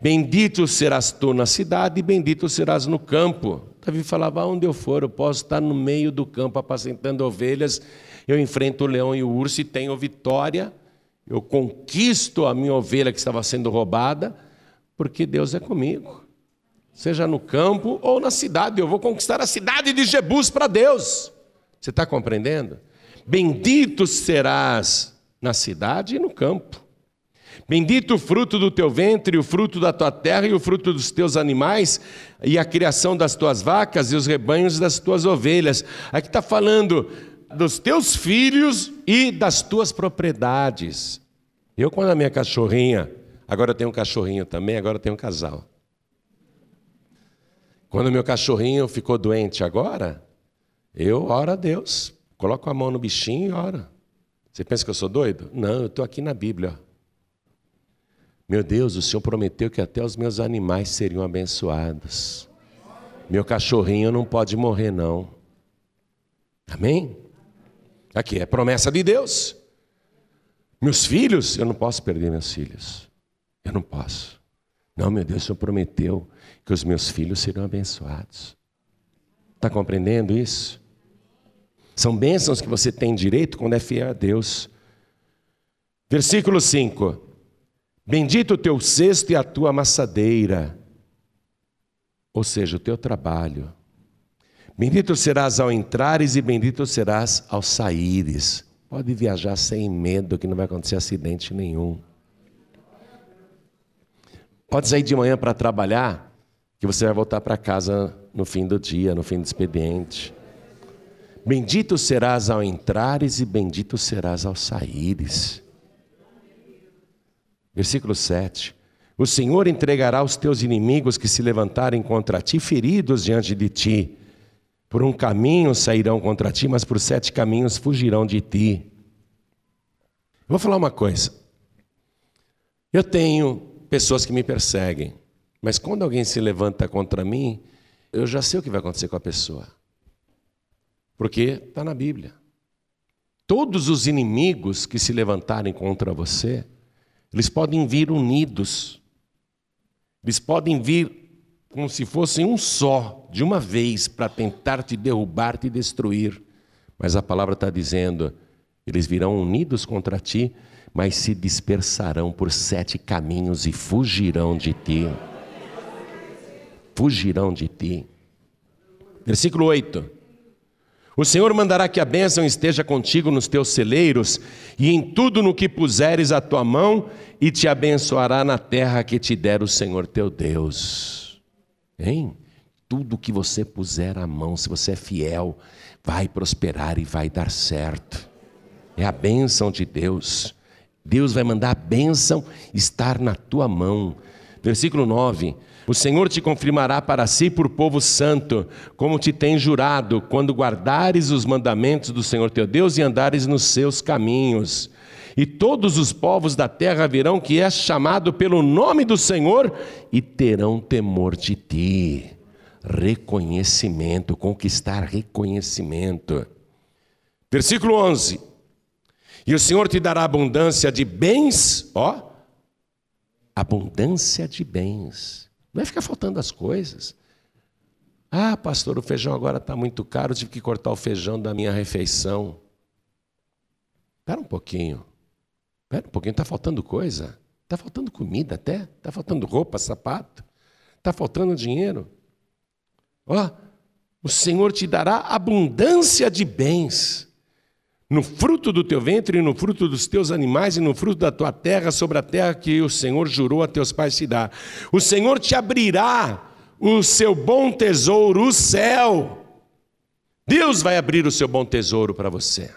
Bendito serás tu na cidade e bendito serás no campo. Davi falava: onde eu for, eu posso estar no meio do campo apacentando ovelhas, eu enfrento o leão e o urso e tenho vitória eu conquisto a minha ovelha que estava sendo roubada, porque Deus é comigo. Seja no campo ou na cidade, eu vou conquistar a cidade de Jebus para Deus. Você está compreendendo? Bendito serás na cidade e no campo. Bendito o fruto do teu ventre, o fruto da tua terra e o fruto dos teus animais, e a criação das tuas vacas e os rebanhos das tuas ovelhas. Aqui está falando dos teus filhos e das tuas propriedades. Eu, quando a minha cachorrinha, agora eu tenho um cachorrinho também, agora eu tenho um casal. Quando meu cachorrinho ficou doente agora, eu oro a Deus, coloco a mão no bichinho e oro. Você pensa que eu sou doido? Não, eu estou aqui na Bíblia. Meu Deus, o Senhor prometeu que até os meus animais seriam abençoados. Meu cachorrinho não pode morrer, não. Amém? Aqui é promessa de Deus. Meus filhos, eu não posso perder meus filhos. Eu não posso. Não, meu Deus, o Senhor prometeu que os meus filhos serão abençoados. Está compreendendo isso? São bênçãos que você tem direito quando é fiel a Deus. Versículo 5: Bendito o teu cesto e a tua amassadeira, ou seja, o teu trabalho. Bendito serás ao entrares e bendito serás ao saíres. Pode viajar sem medo, que não vai acontecer acidente nenhum. Pode sair de manhã para trabalhar, que você vai voltar para casa no fim do dia, no fim do expediente. Bendito serás ao entrares e bendito serás ao saíres. Versículo 7. O Senhor entregará os teus inimigos que se levantarem contra ti, feridos diante de ti. Por um caminho sairão contra ti, mas por sete caminhos fugirão de ti. vou falar uma coisa. Eu tenho pessoas que me perseguem, mas quando alguém se levanta contra mim, eu já sei o que vai acontecer com a pessoa. Porque está na Bíblia. Todos os inimigos que se levantarem contra você, eles podem vir unidos. Eles podem vir como se fossem um só, de uma vez, para tentar te derrubar, te destruir. Mas a palavra está dizendo: eles virão unidos contra ti, mas se dispersarão por sete caminhos e fugirão de ti. Fugirão de ti. Versículo 8. O Senhor mandará que a bênção esteja contigo nos teus celeiros e em tudo no que puseres a tua mão, e te abençoará na terra que te der o Senhor teu Deus. Hein? Tudo que você puser a mão, se você é fiel, vai prosperar e vai dar certo. É a bênção de Deus. Deus vai mandar a bênção estar na tua mão. Versículo 9: O Senhor te confirmará para si por povo santo, como te tem jurado, quando guardares os mandamentos do Senhor teu Deus e andares nos seus caminhos. E todos os povos da terra virão que és chamado pelo nome do Senhor e terão temor de ti. Reconhecimento, conquistar reconhecimento. Versículo 11: E o Senhor te dará abundância de bens, ó, abundância de bens. Não vai ficar faltando as coisas. Ah, pastor, o feijão agora está muito caro, tive que cortar o feijão da minha refeição. Espera um pouquinho. Espera um pouquinho, está faltando coisa. Está faltando comida até. Está faltando roupa, sapato. Está faltando dinheiro. Ó, o Senhor te dará abundância de bens. No fruto do teu ventre, e no fruto dos teus animais, e no fruto da tua terra, sobre a terra que o Senhor jurou a teus pais te dar. O Senhor te abrirá o seu bom tesouro, o céu. Deus vai abrir o seu bom tesouro para você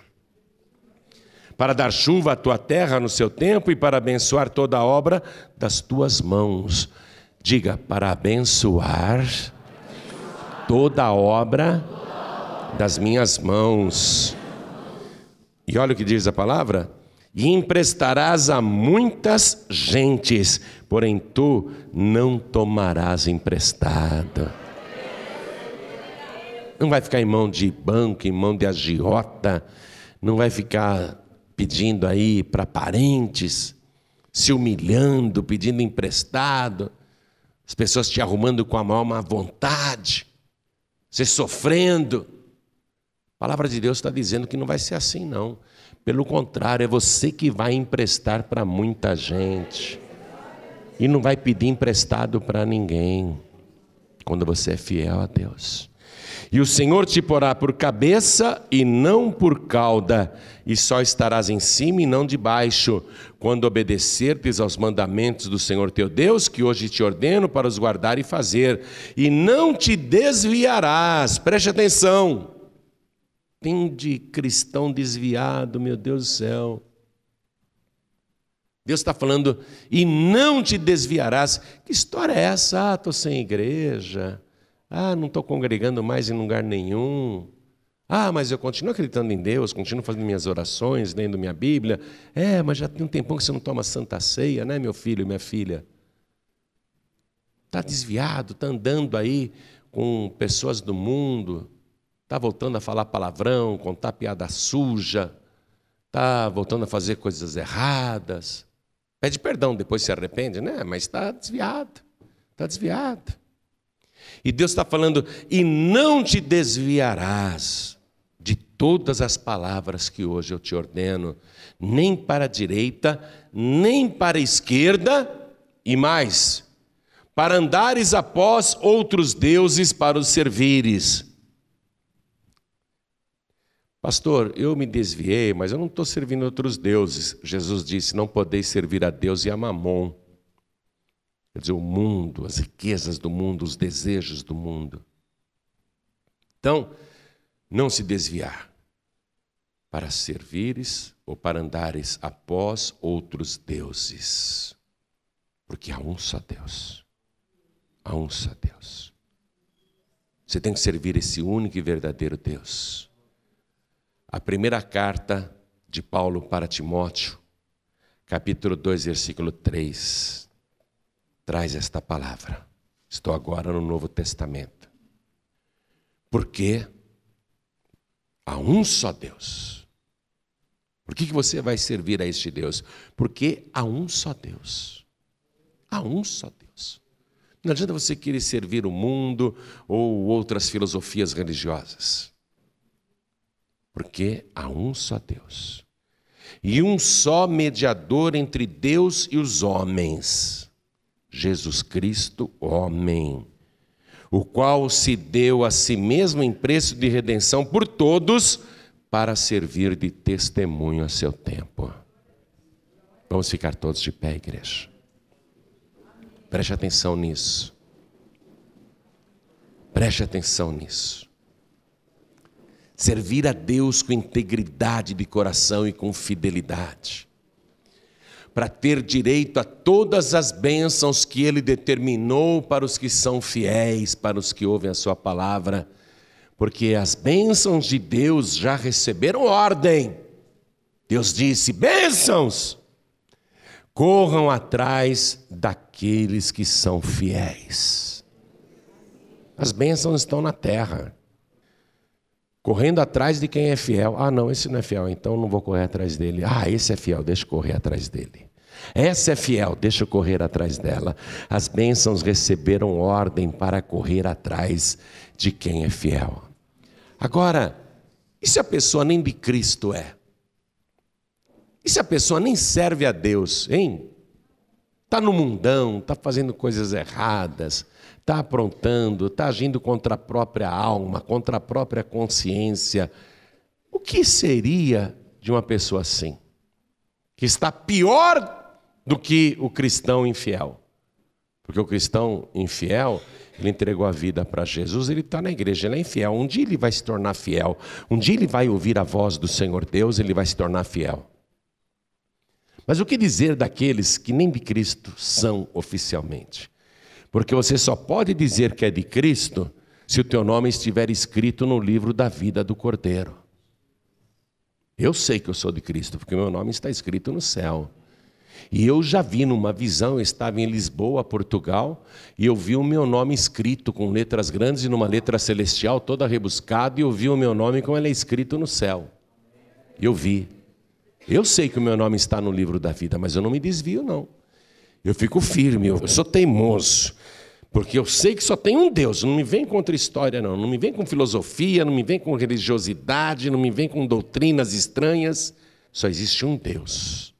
para dar chuva à tua terra no seu tempo e para abençoar toda a obra das tuas mãos. Diga, para abençoar toda a obra das minhas mãos. E olha o que diz a palavra: e emprestarás a muitas gentes, porém tu não tomarás emprestado. Não vai ficar em mão de banco, em mão de agiota, não vai ficar pedindo aí para parentes, se humilhando, pedindo emprestado, as pessoas te arrumando com a maior má vontade, você sofrendo. A palavra de Deus está dizendo que não vai ser assim, não. Pelo contrário, é você que vai emprestar para muita gente. E não vai pedir emprestado para ninguém. Quando você é fiel a Deus. E o Senhor te porá por cabeça e não por cauda, e só estarás em cima e não debaixo, quando obedecerdes aos mandamentos do Senhor teu Deus, que hoje te ordeno para os guardar e fazer, e não te desviarás. Preste atenção. Tem de cristão desviado, meu Deus do céu. Deus está falando, e não te desviarás. Que história é essa? Ah, estou sem igreja. Ah, não estou congregando mais em lugar nenhum. Ah, mas eu continuo acreditando em Deus, continuo fazendo minhas orações, lendo minha Bíblia. É, mas já tem um tempão que você não toma santa ceia, né, meu filho e minha filha? Está desviado, está andando aí com pessoas do mundo, está voltando a falar palavrão, contar piada suja, está voltando a fazer coisas erradas. Pede perdão, depois se arrepende, né? Mas está desviado, está desviado. E Deus está falando, e não te desviarás de todas as palavras que hoje eu te ordeno, nem para a direita, nem para a esquerda, e mais, para andares após outros deuses para os servires. Pastor, eu me desviei, mas eu não estou servindo outros deuses. Jesus disse: não podeis servir a Deus e a Mamon. Quer dizer, o mundo, as riquezas do mundo, os desejos do mundo. Então, não se desviar para servires ou para andares após outros deuses. Porque há um só Deus. Há um só Deus. Você tem que servir esse único e verdadeiro Deus. A primeira carta de Paulo para Timóteo, capítulo 2, versículo 3, traz esta palavra. Estou agora no Novo Testamento. Porque há um só Deus. Por que, que você vai servir a este Deus? Porque há um só Deus. Há um só Deus. Não adianta você querer servir o mundo ou outras filosofias religiosas. Porque há um só Deus. E um só mediador entre Deus e os homens, Jesus Cristo, homem, o qual se deu a si mesmo em preço de redenção por todos, para servir de testemunho a seu tempo. Vamos ficar todos de pé, igreja. Preste atenção nisso. Preste atenção nisso servir a Deus com integridade de coração e com fidelidade, para ter direito a todas as bênçãos que Ele determinou para os que são fiéis, para os que ouvem a Sua palavra, porque as bênçãos de Deus já receberam ordem. Deus disse: bênçãos, corram atrás daqueles que são fiéis. As bênçãos estão na terra correndo atrás de quem é fiel. Ah, não, esse não é fiel, então não vou correr atrás dele. Ah, esse é fiel, deixa eu correr atrás dele. Essa é fiel, deixa eu correr atrás dela. As bênçãos receberam ordem para correr atrás de quem é fiel. Agora, e se a pessoa nem de Cristo é? E se a pessoa nem serve a Deus, hein? Está no mundão, está fazendo coisas erradas, está aprontando, está agindo contra a própria alma, contra a própria consciência. O que seria de uma pessoa assim? Que está pior do que o cristão infiel. Porque o cristão infiel, ele entregou a vida para Jesus, ele está na igreja, ele é infiel. Um dia ele vai se tornar fiel. Um dia ele vai ouvir a voz do Senhor Deus, ele vai se tornar fiel. Mas o que dizer daqueles que nem de Cristo são oficialmente? Porque você só pode dizer que é de Cristo se o teu nome estiver escrito no livro da vida do Cordeiro. Eu sei que eu sou de Cristo, porque meu nome está escrito no céu. E eu já vi numa visão, eu estava em Lisboa, Portugal, e eu vi o meu nome escrito com letras grandes e numa letra celestial toda rebuscada, e eu vi o meu nome como ele é escrito no céu. Eu vi. Eu sei que o meu nome está no livro da vida, mas eu não me desvio, não. Eu fico firme, eu sou teimoso. Porque eu sei que só tem um Deus, não me vem contra história, não. Não me vem com filosofia, não me vem com religiosidade, não me vem com doutrinas estranhas. Só existe um Deus.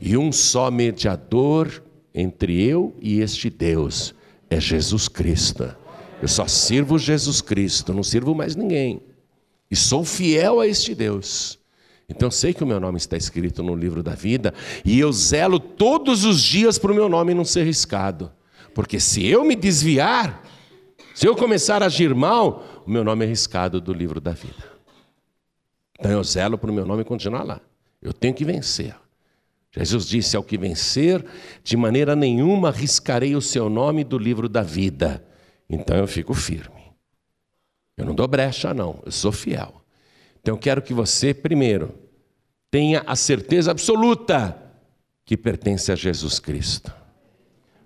E um só mediador entre eu e este Deus é Jesus Cristo. Eu só sirvo Jesus Cristo, não sirvo mais ninguém. E sou fiel a este Deus. Então sei que o meu nome está escrito no livro da vida e eu zelo todos os dias para o meu nome não ser riscado. Porque se eu me desviar, se eu começar a agir mal, o meu nome é riscado do livro da vida. Então eu zelo para o meu nome continuar lá. Eu tenho que vencer. Jesus disse: Ao que vencer, de maneira nenhuma riscarei o seu nome do livro da vida. Então eu fico firme. Eu não dou brecha, não. Eu sou fiel. Então eu quero que você, primeiro, tenha a certeza absoluta que pertence a Jesus Cristo.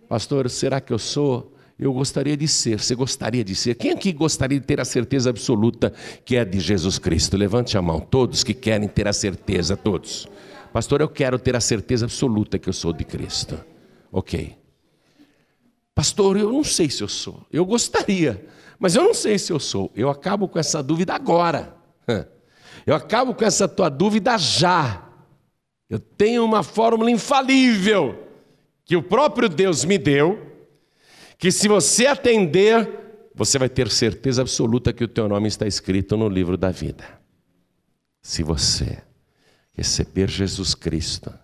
Pastor, será que eu sou? Eu gostaria de ser. Você gostaria de ser? Quem aqui gostaria de ter a certeza absoluta que é de Jesus Cristo? Levante a mão. Todos que querem ter a certeza, todos. Pastor, eu quero ter a certeza absoluta que eu sou de Cristo. Ok. Pastor, eu não sei se eu sou. Eu gostaria, mas eu não sei se eu sou. Eu acabo com essa dúvida agora. [LAUGHS] Eu acabo com essa tua dúvida já. Eu tenho uma fórmula infalível que o próprio Deus me deu, que se você atender, você vai ter certeza absoluta que o teu nome está escrito no livro da vida. Se você receber Jesus Cristo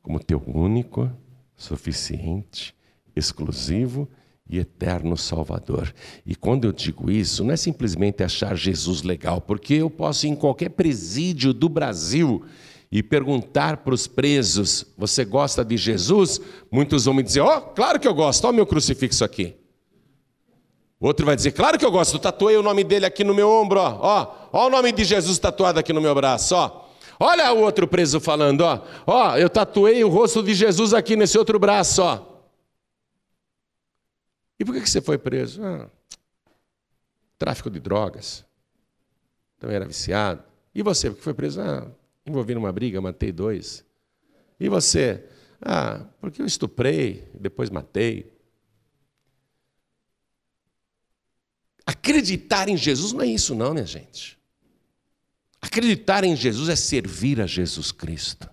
como teu único, suficiente, exclusivo e eterno Salvador. E quando eu digo isso, não é simplesmente achar Jesus legal, porque eu posso ir em qualquer presídio do Brasil e perguntar para os presos: Você gosta de Jesus? Muitos vão me dizer: Ó, oh, claro que eu gosto, olha o meu crucifixo aqui. Outro vai dizer: Claro que eu gosto, tatuei o nome dele aqui no meu ombro, ó, ó, ó o nome de Jesus tatuado aqui no meu braço, ó. Olha o outro preso falando, ó, ó, eu tatuei o rosto de Jesus aqui nesse outro braço, ó. E por que você foi preso? Ah, tráfico de drogas. Também era viciado. E você, por que foi preso? Ah, envolvi numa briga, matei dois. E você? Ah, porque eu estuprei, depois matei. Acreditar em Jesus não é isso, não, minha gente. Acreditar em Jesus é servir a Jesus Cristo.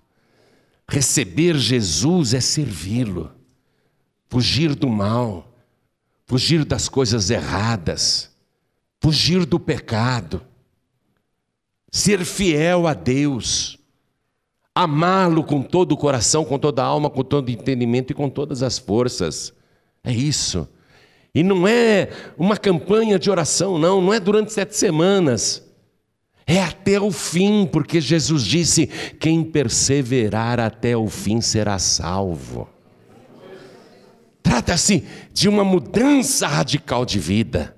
Receber Jesus é servi-lo. Fugir do mal fugir das coisas erradas, fugir do pecado, ser fiel a Deus, amá-lo com todo o coração, com toda a alma, com todo o entendimento e com todas as forças. É isso. E não é uma campanha de oração, não, não é durante sete semanas. É até o fim, porque Jesus disse: quem perseverar até o fim será salvo. Trata-se de uma mudança radical de vida.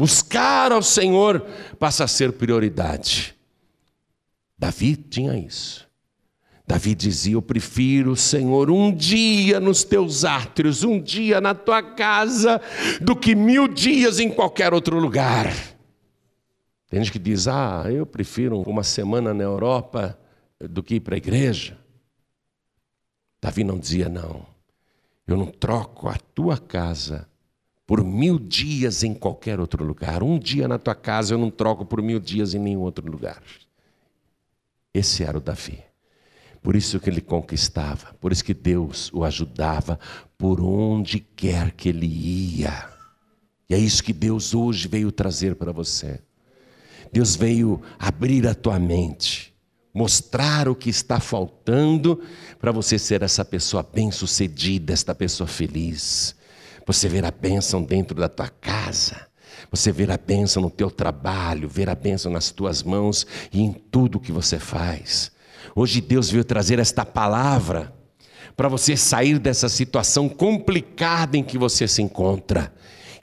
Buscar ao Senhor passa a ser prioridade. Davi tinha isso. Davi dizia: Eu prefiro, Senhor, um dia nos teus átrios, um dia na tua casa, do que mil dias em qualquer outro lugar. Tem gente que diz: Ah, eu prefiro uma semana na Europa do que ir para a igreja. Davi não dizia, não. Eu não troco a tua casa por mil dias em qualquer outro lugar. Um dia na tua casa eu não troco por mil dias em nenhum outro lugar. Esse era o Davi. Por isso que ele conquistava, por isso que Deus o ajudava por onde quer que ele ia. E é isso que Deus hoje veio trazer para você. Deus veio abrir a tua mente mostrar o que está faltando para você ser essa pessoa bem-sucedida, esta pessoa feliz. Você ver a bênção dentro da tua casa. Você ver a bênção no teu trabalho, ver a bênção nas tuas mãos e em tudo que você faz. Hoje Deus veio trazer esta palavra para você sair dessa situação complicada em que você se encontra.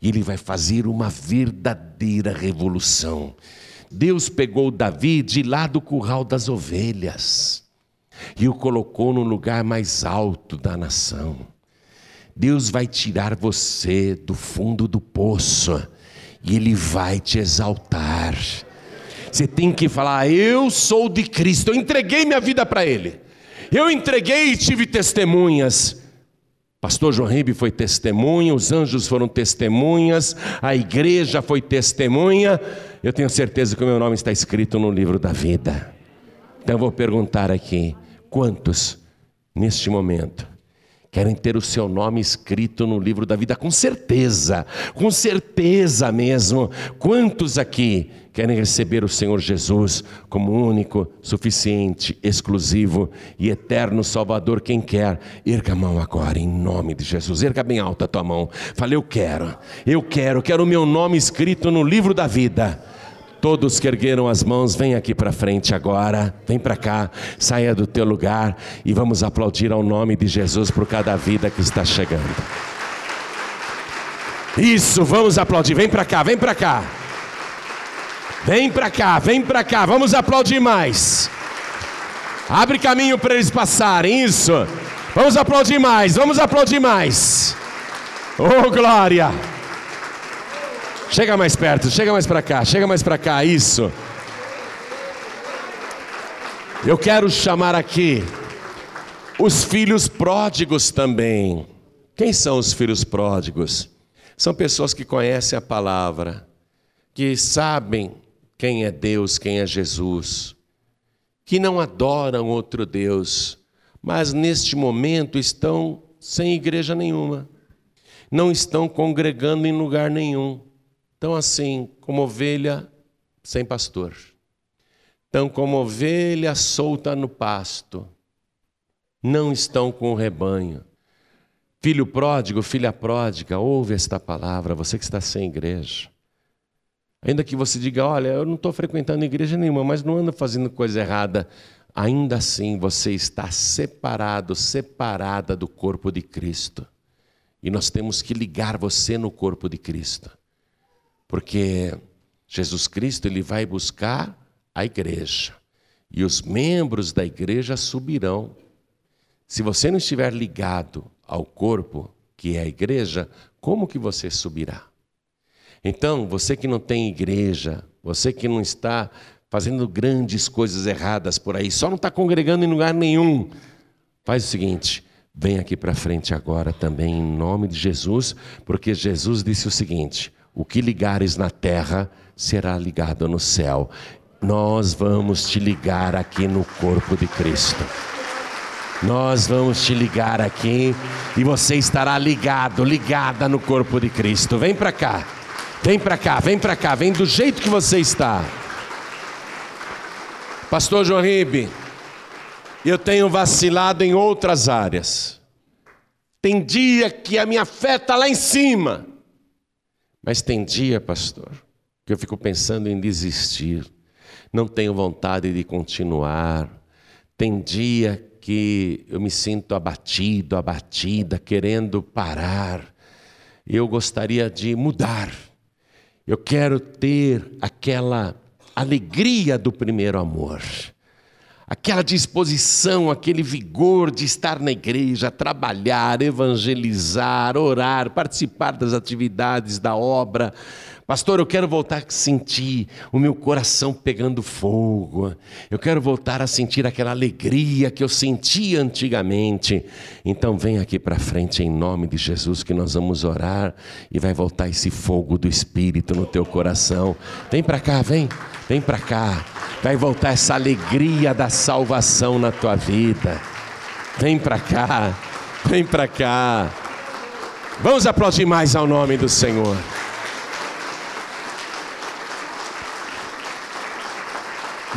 E Ele vai fazer uma verdadeira revolução. Deus pegou Davi de lá do curral das ovelhas e o colocou no lugar mais alto da nação. Deus vai tirar você do fundo do poço e Ele vai te exaltar. Você tem que falar: Eu sou de Cristo, eu entreguei minha vida para Ele. Eu entreguei e tive testemunhas. Pastor João Ribe foi testemunha, os anjos foram testemunhas, a igreja foi testemunha. Eu tenho certeza que o meu nome está escrito no livro da vida. Então eu vou perguntar aqui: quantos, neste momento, querem ter o seu nome escrito no livro da vida, com certeza, com certeza mesmo. Quantos aqui querem receber o Senhor Jesus como único, suficiente, exclusivo e eterno Salvador? Quem quer, erga a mão agora, em nome de Jesus. Erga bem alta a tua mão. Fale, eu quero, eu quero, quero o meu nome escrito no livro da vida. Todos que ergueram as mãos, vem aqui para frente agora, vem para cá, saia do teu lugar e vamos aplaudir ao nome de Jesus por cada vida que está chegando. Isso, vamos aplaudir, vem para cá, vem para cá. Vem para cá, vem para cá, vamos aplaudir mais. Abre caminho para eles passarem, isso. Vamos aplaudir mais, vamos aplaudir mais. Oh, glória! Chega mais perto, chega mais para cá, chega mais para cá, isso. Eu quero chamar aqui os filhos pródigos também. Quem são os filhos pródigos? São pessoas que conhecem a palavra, que sabem quem é Deus, quem é Jesus, que não adoram outro Deus, mas neste momento estão sem igreja nenhuma, não estão congregando em lugar nenhum Estão assim, como ovelha sem pastor. Estão como ovelha solta no pasto. Não estão com o rebanho. Filho pródigo, filha pródiga, ouve esta palavra, você que está sem igreja. Ainda que você diga, olha, eu não estou frequentando igreja nenhuma, mas não ando fazendo coisa errada. Ainda assim você está separado, separada do corpo de Cristo. E nós temos que ligar você no corpo de Cristo. Porque Jesus Cristo ele vai buscar a igreja e os membros da igreja subirão. Se você não estiver ligado ao corpo, que é a igreja, como que você subirá? Então, você que não tem igreja, você que não está fazendo grandes coisas erradas por aí, só não está congregando em lugar nenhum, faz o seguinte: vem aqui para frente agora também, em nome de Jesus, porque Jesus disse o seguinte: o que ligares na terra será ligado no céu. Nós vamos te ligar aqui no corpo de Cristo. Nós vamos te ligar aqui e você estará ligado, ligada no corpo de Cristo. Vem para cá. Vem para cá, vem para cá, vem do jeito que você está. Pastor João Ribe, eu tenho vacilado em outras áreas. Tem dia que a minha fé está lá em cima. Mas tem dia, pastor, que eu fico pensando em desistir, não tenho vontade de continuar. Tem dia que eu me sinto abatido, abatida, querendo parar. Eu gostaria de mudar. Eu quero ter aquela alegria do primeiro amor aquela disposição, aquele vigor de estar na igreja, trabalhar, evangelizar, orar, participar das atividades da obra. Pastor, eu quero voltar a sentir o meu coração pegando fogo. Eu quero voltar a sentir aquela alegria que eu sentia antigamente. Então vem aqui para frente em nome de Jesus que nós vamos orar e vai voltar esse fogo do espírito no teu coração. Vem para cá, vem. Vem para cá. Vai voltar essa alegria da salvação na tua vida. Vem para cá. Vem para cá. Vamos aplaudir mais ao nome do Senhor.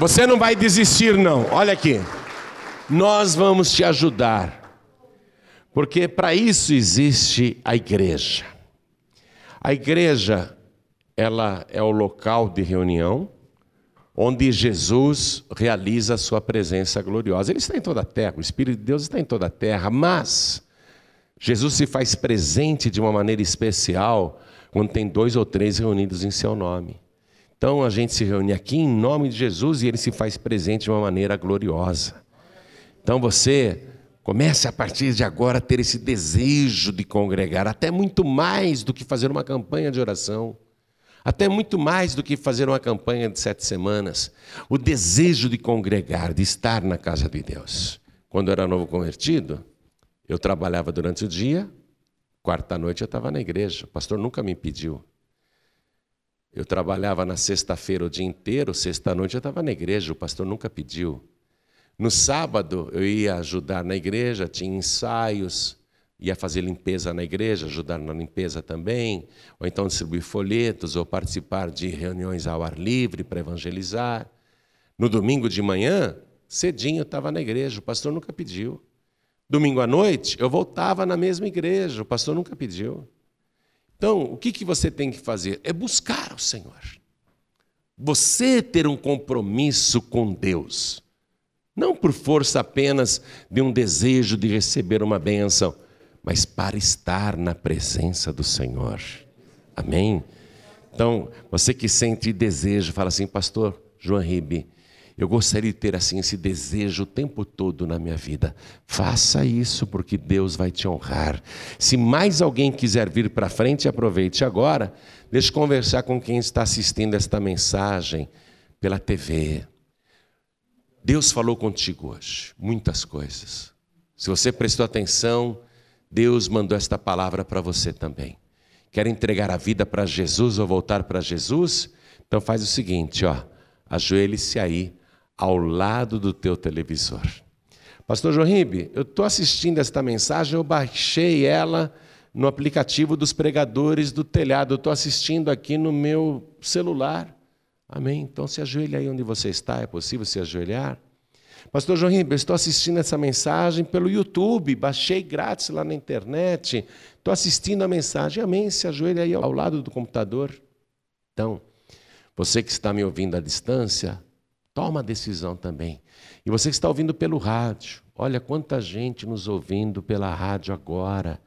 Você não vai desistir, não. Olha aqui. Nós vamos te ajudar. Porque para isso existe a igreja. A igreja, ela é o local de reunião onde Jesus realiza a sua presença gloriosa. Ele está em toda a terra, o Espírito de Deus está em toda a terra, mas Jesus se faz presente de uma maneira especial quando tem dois ou três reunidos em seu nome. Então a gente se reúne aqui em nome de Jesus e ele se faz presente de uma maneira gloriosa. Então você comece a partir de agora a ter esse desejo de congregar, até muito mais do que fazer uma campanha de oração. Até muito mais do que fazer uma campanha de sete semanas. O desejo de congregar, de estar na casa de Deus. Quando eu era novo convertido, eu trabalhava durante o dia, quarta-noite eu estava na igreja. O pastor nunca me impediu. Eu trabalhava na sexta-feira o dia inteiro, sexta-noite eu estava na igreja, o pastor nunca pediu. No sábado eu ia ajudar na igreja, tinha ensaios, ia fazer limpeza na igreja, ajudar na limpeza também, ou então distribuir folhetos, ou participar de reuniões ao ar livre para evangelizar. No domingo de manhã, cedinho eu estava na igreja, o pastor nunca pediu. Domingo à noite, eu voltava na mesma igreja, o pastor nunca pediu. Então, o que, que você tem que fazer? É buscar o Senhor. Você ter um compromisso com Deus. Não por força apenas de um desejo de receber uma bênção, mas para estar na presença do Senhor. Amém? Então, você que sente desejo, fala assim, pastor João Ribe, eu gostaria de ter assim esse desejo o tempo todo na minha vida. Faça isso porque Deus vai te honrar. Se mais alguém quiser vir para frente, aproveite agora. Deixe conversar com quem está assistindo esta mensagem pela TV. Deus falou contigo hoje, muitas coisas. Se você prestou atenção, Deus mandou esta palavra para você também. Quer entregar a vida para Jesus ou voltar para Jesus? Então faz o seguinte, ó, ajoelhe-se aí ao lado do teu televisor. Pastor Jorimbe, eu estou assistindo esta mensagem, eu baixei ela no aplicativo dos pregadores do telhado, eu estou assistindo aqui no meu celular. Amém? Então se ajoelhe aí onde você está, é possível se ajoelhar? Pastor Jorimbe, eu estou assistindo essa mensagem pelo YouTube, baixei grátis lá na internet, estou assistindo a mensagem. Amém? Se ajoelhe aí ao lado do computador. Então, você que está me ouvindo à distância, Toma a decisão também. E você que está ouvindo pelo rádio, olha quanta gente nos ouvindo pela rádio agora.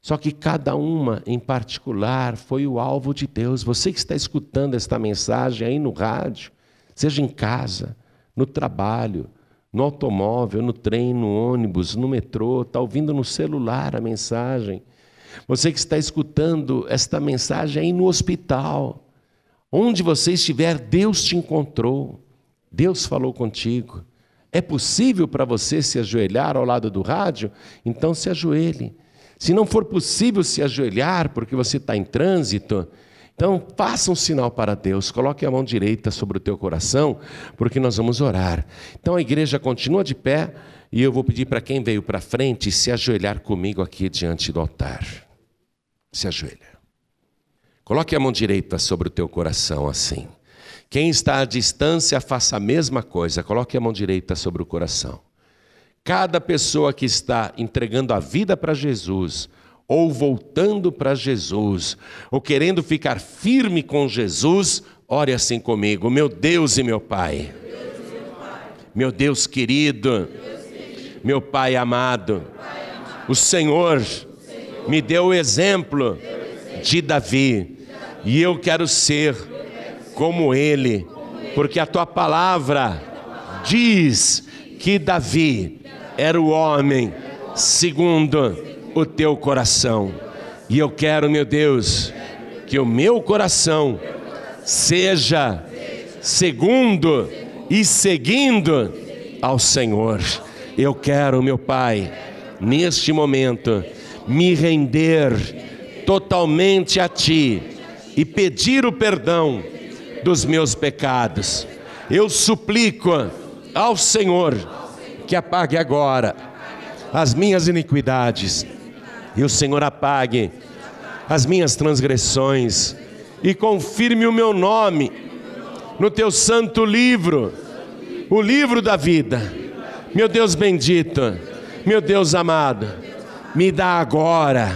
Só que cada uma em particular foi o alvo de Deus. Você que está escutando esta mensagem aí no rádio, seja em casa, no trabalho, no automóvel, no trem, no ônibus, no metrô, está ouvindo no celular a mensagem. Você que está escutando esta mensagem aí no hospital, onde você estiver, Deus te encontrou. Deus falou contigo. É possível para você se ajoelhar ao lado do rádio? Então se ajoelhe. Se não for possível se ajoelhar porque você está em trânsito, então faça um sinal para Deus, coloque a mão direita sobre o teu coração, porque nós vamos orar. Então a igreja continua de pé e eu vou pedir para quem veio para frente se ajoelhar comigo aqui diante do altar. Se ajoelha. Coloque a mão direita sobre o teu coração assim. Quem está à distância, faça a mesma coisa, coloque a mão direita sobre o coração. Cada pessoa que está entregando a vida para Jesus, ou voltando para Jesus, ou querendo ficar firme com Jesus, ore assim comigo: Meu Deus e meu Pai, meu Deus querido, meu Pai amado, o Senhor me deu o exemplo de Davi, e eu quero ser como ele, porque a tua palavra diz que Davi era o homem segundo o teu coração. E eu quero, meu Deus, que o meu coração seja segundo e seguindo ao Senhor. Eu quero, meu Pai, neste momento, me render totalmente a Ti e pedir o perdão dos meus pecados. Eu suplico ao Senhor que apague agora as minhas iniquidades e o Senhor apague as minhas transgressões e confirme o meu nome no teu santo livro, o livro da vida. Meu Deus bendito, meu Deus amado, me dá agora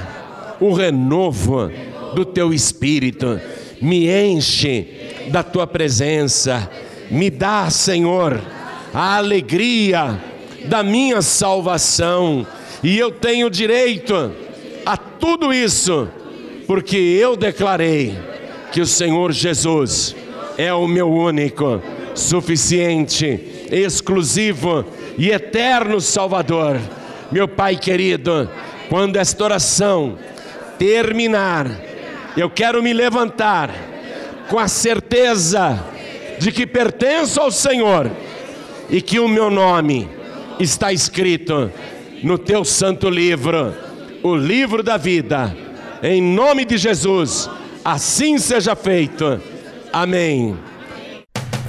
o renovo do teu espírito, me enche da tua presença. Me dá, Senhor, a alegria da minha salvação. E eu tenho direito a tudo isso, porque eu declarei que o Senhor Jesus é o meu único, suficiente, exclusivo e eterno Salvador. Meu Pai querido, quando esta oração terminar, eu quero me levantar com a certeza de que pertenço ao Senhor e que o meu nome está escrito no teu santo livro, o livro da vida. Em nome de Jesus, assim seja feito. Amém.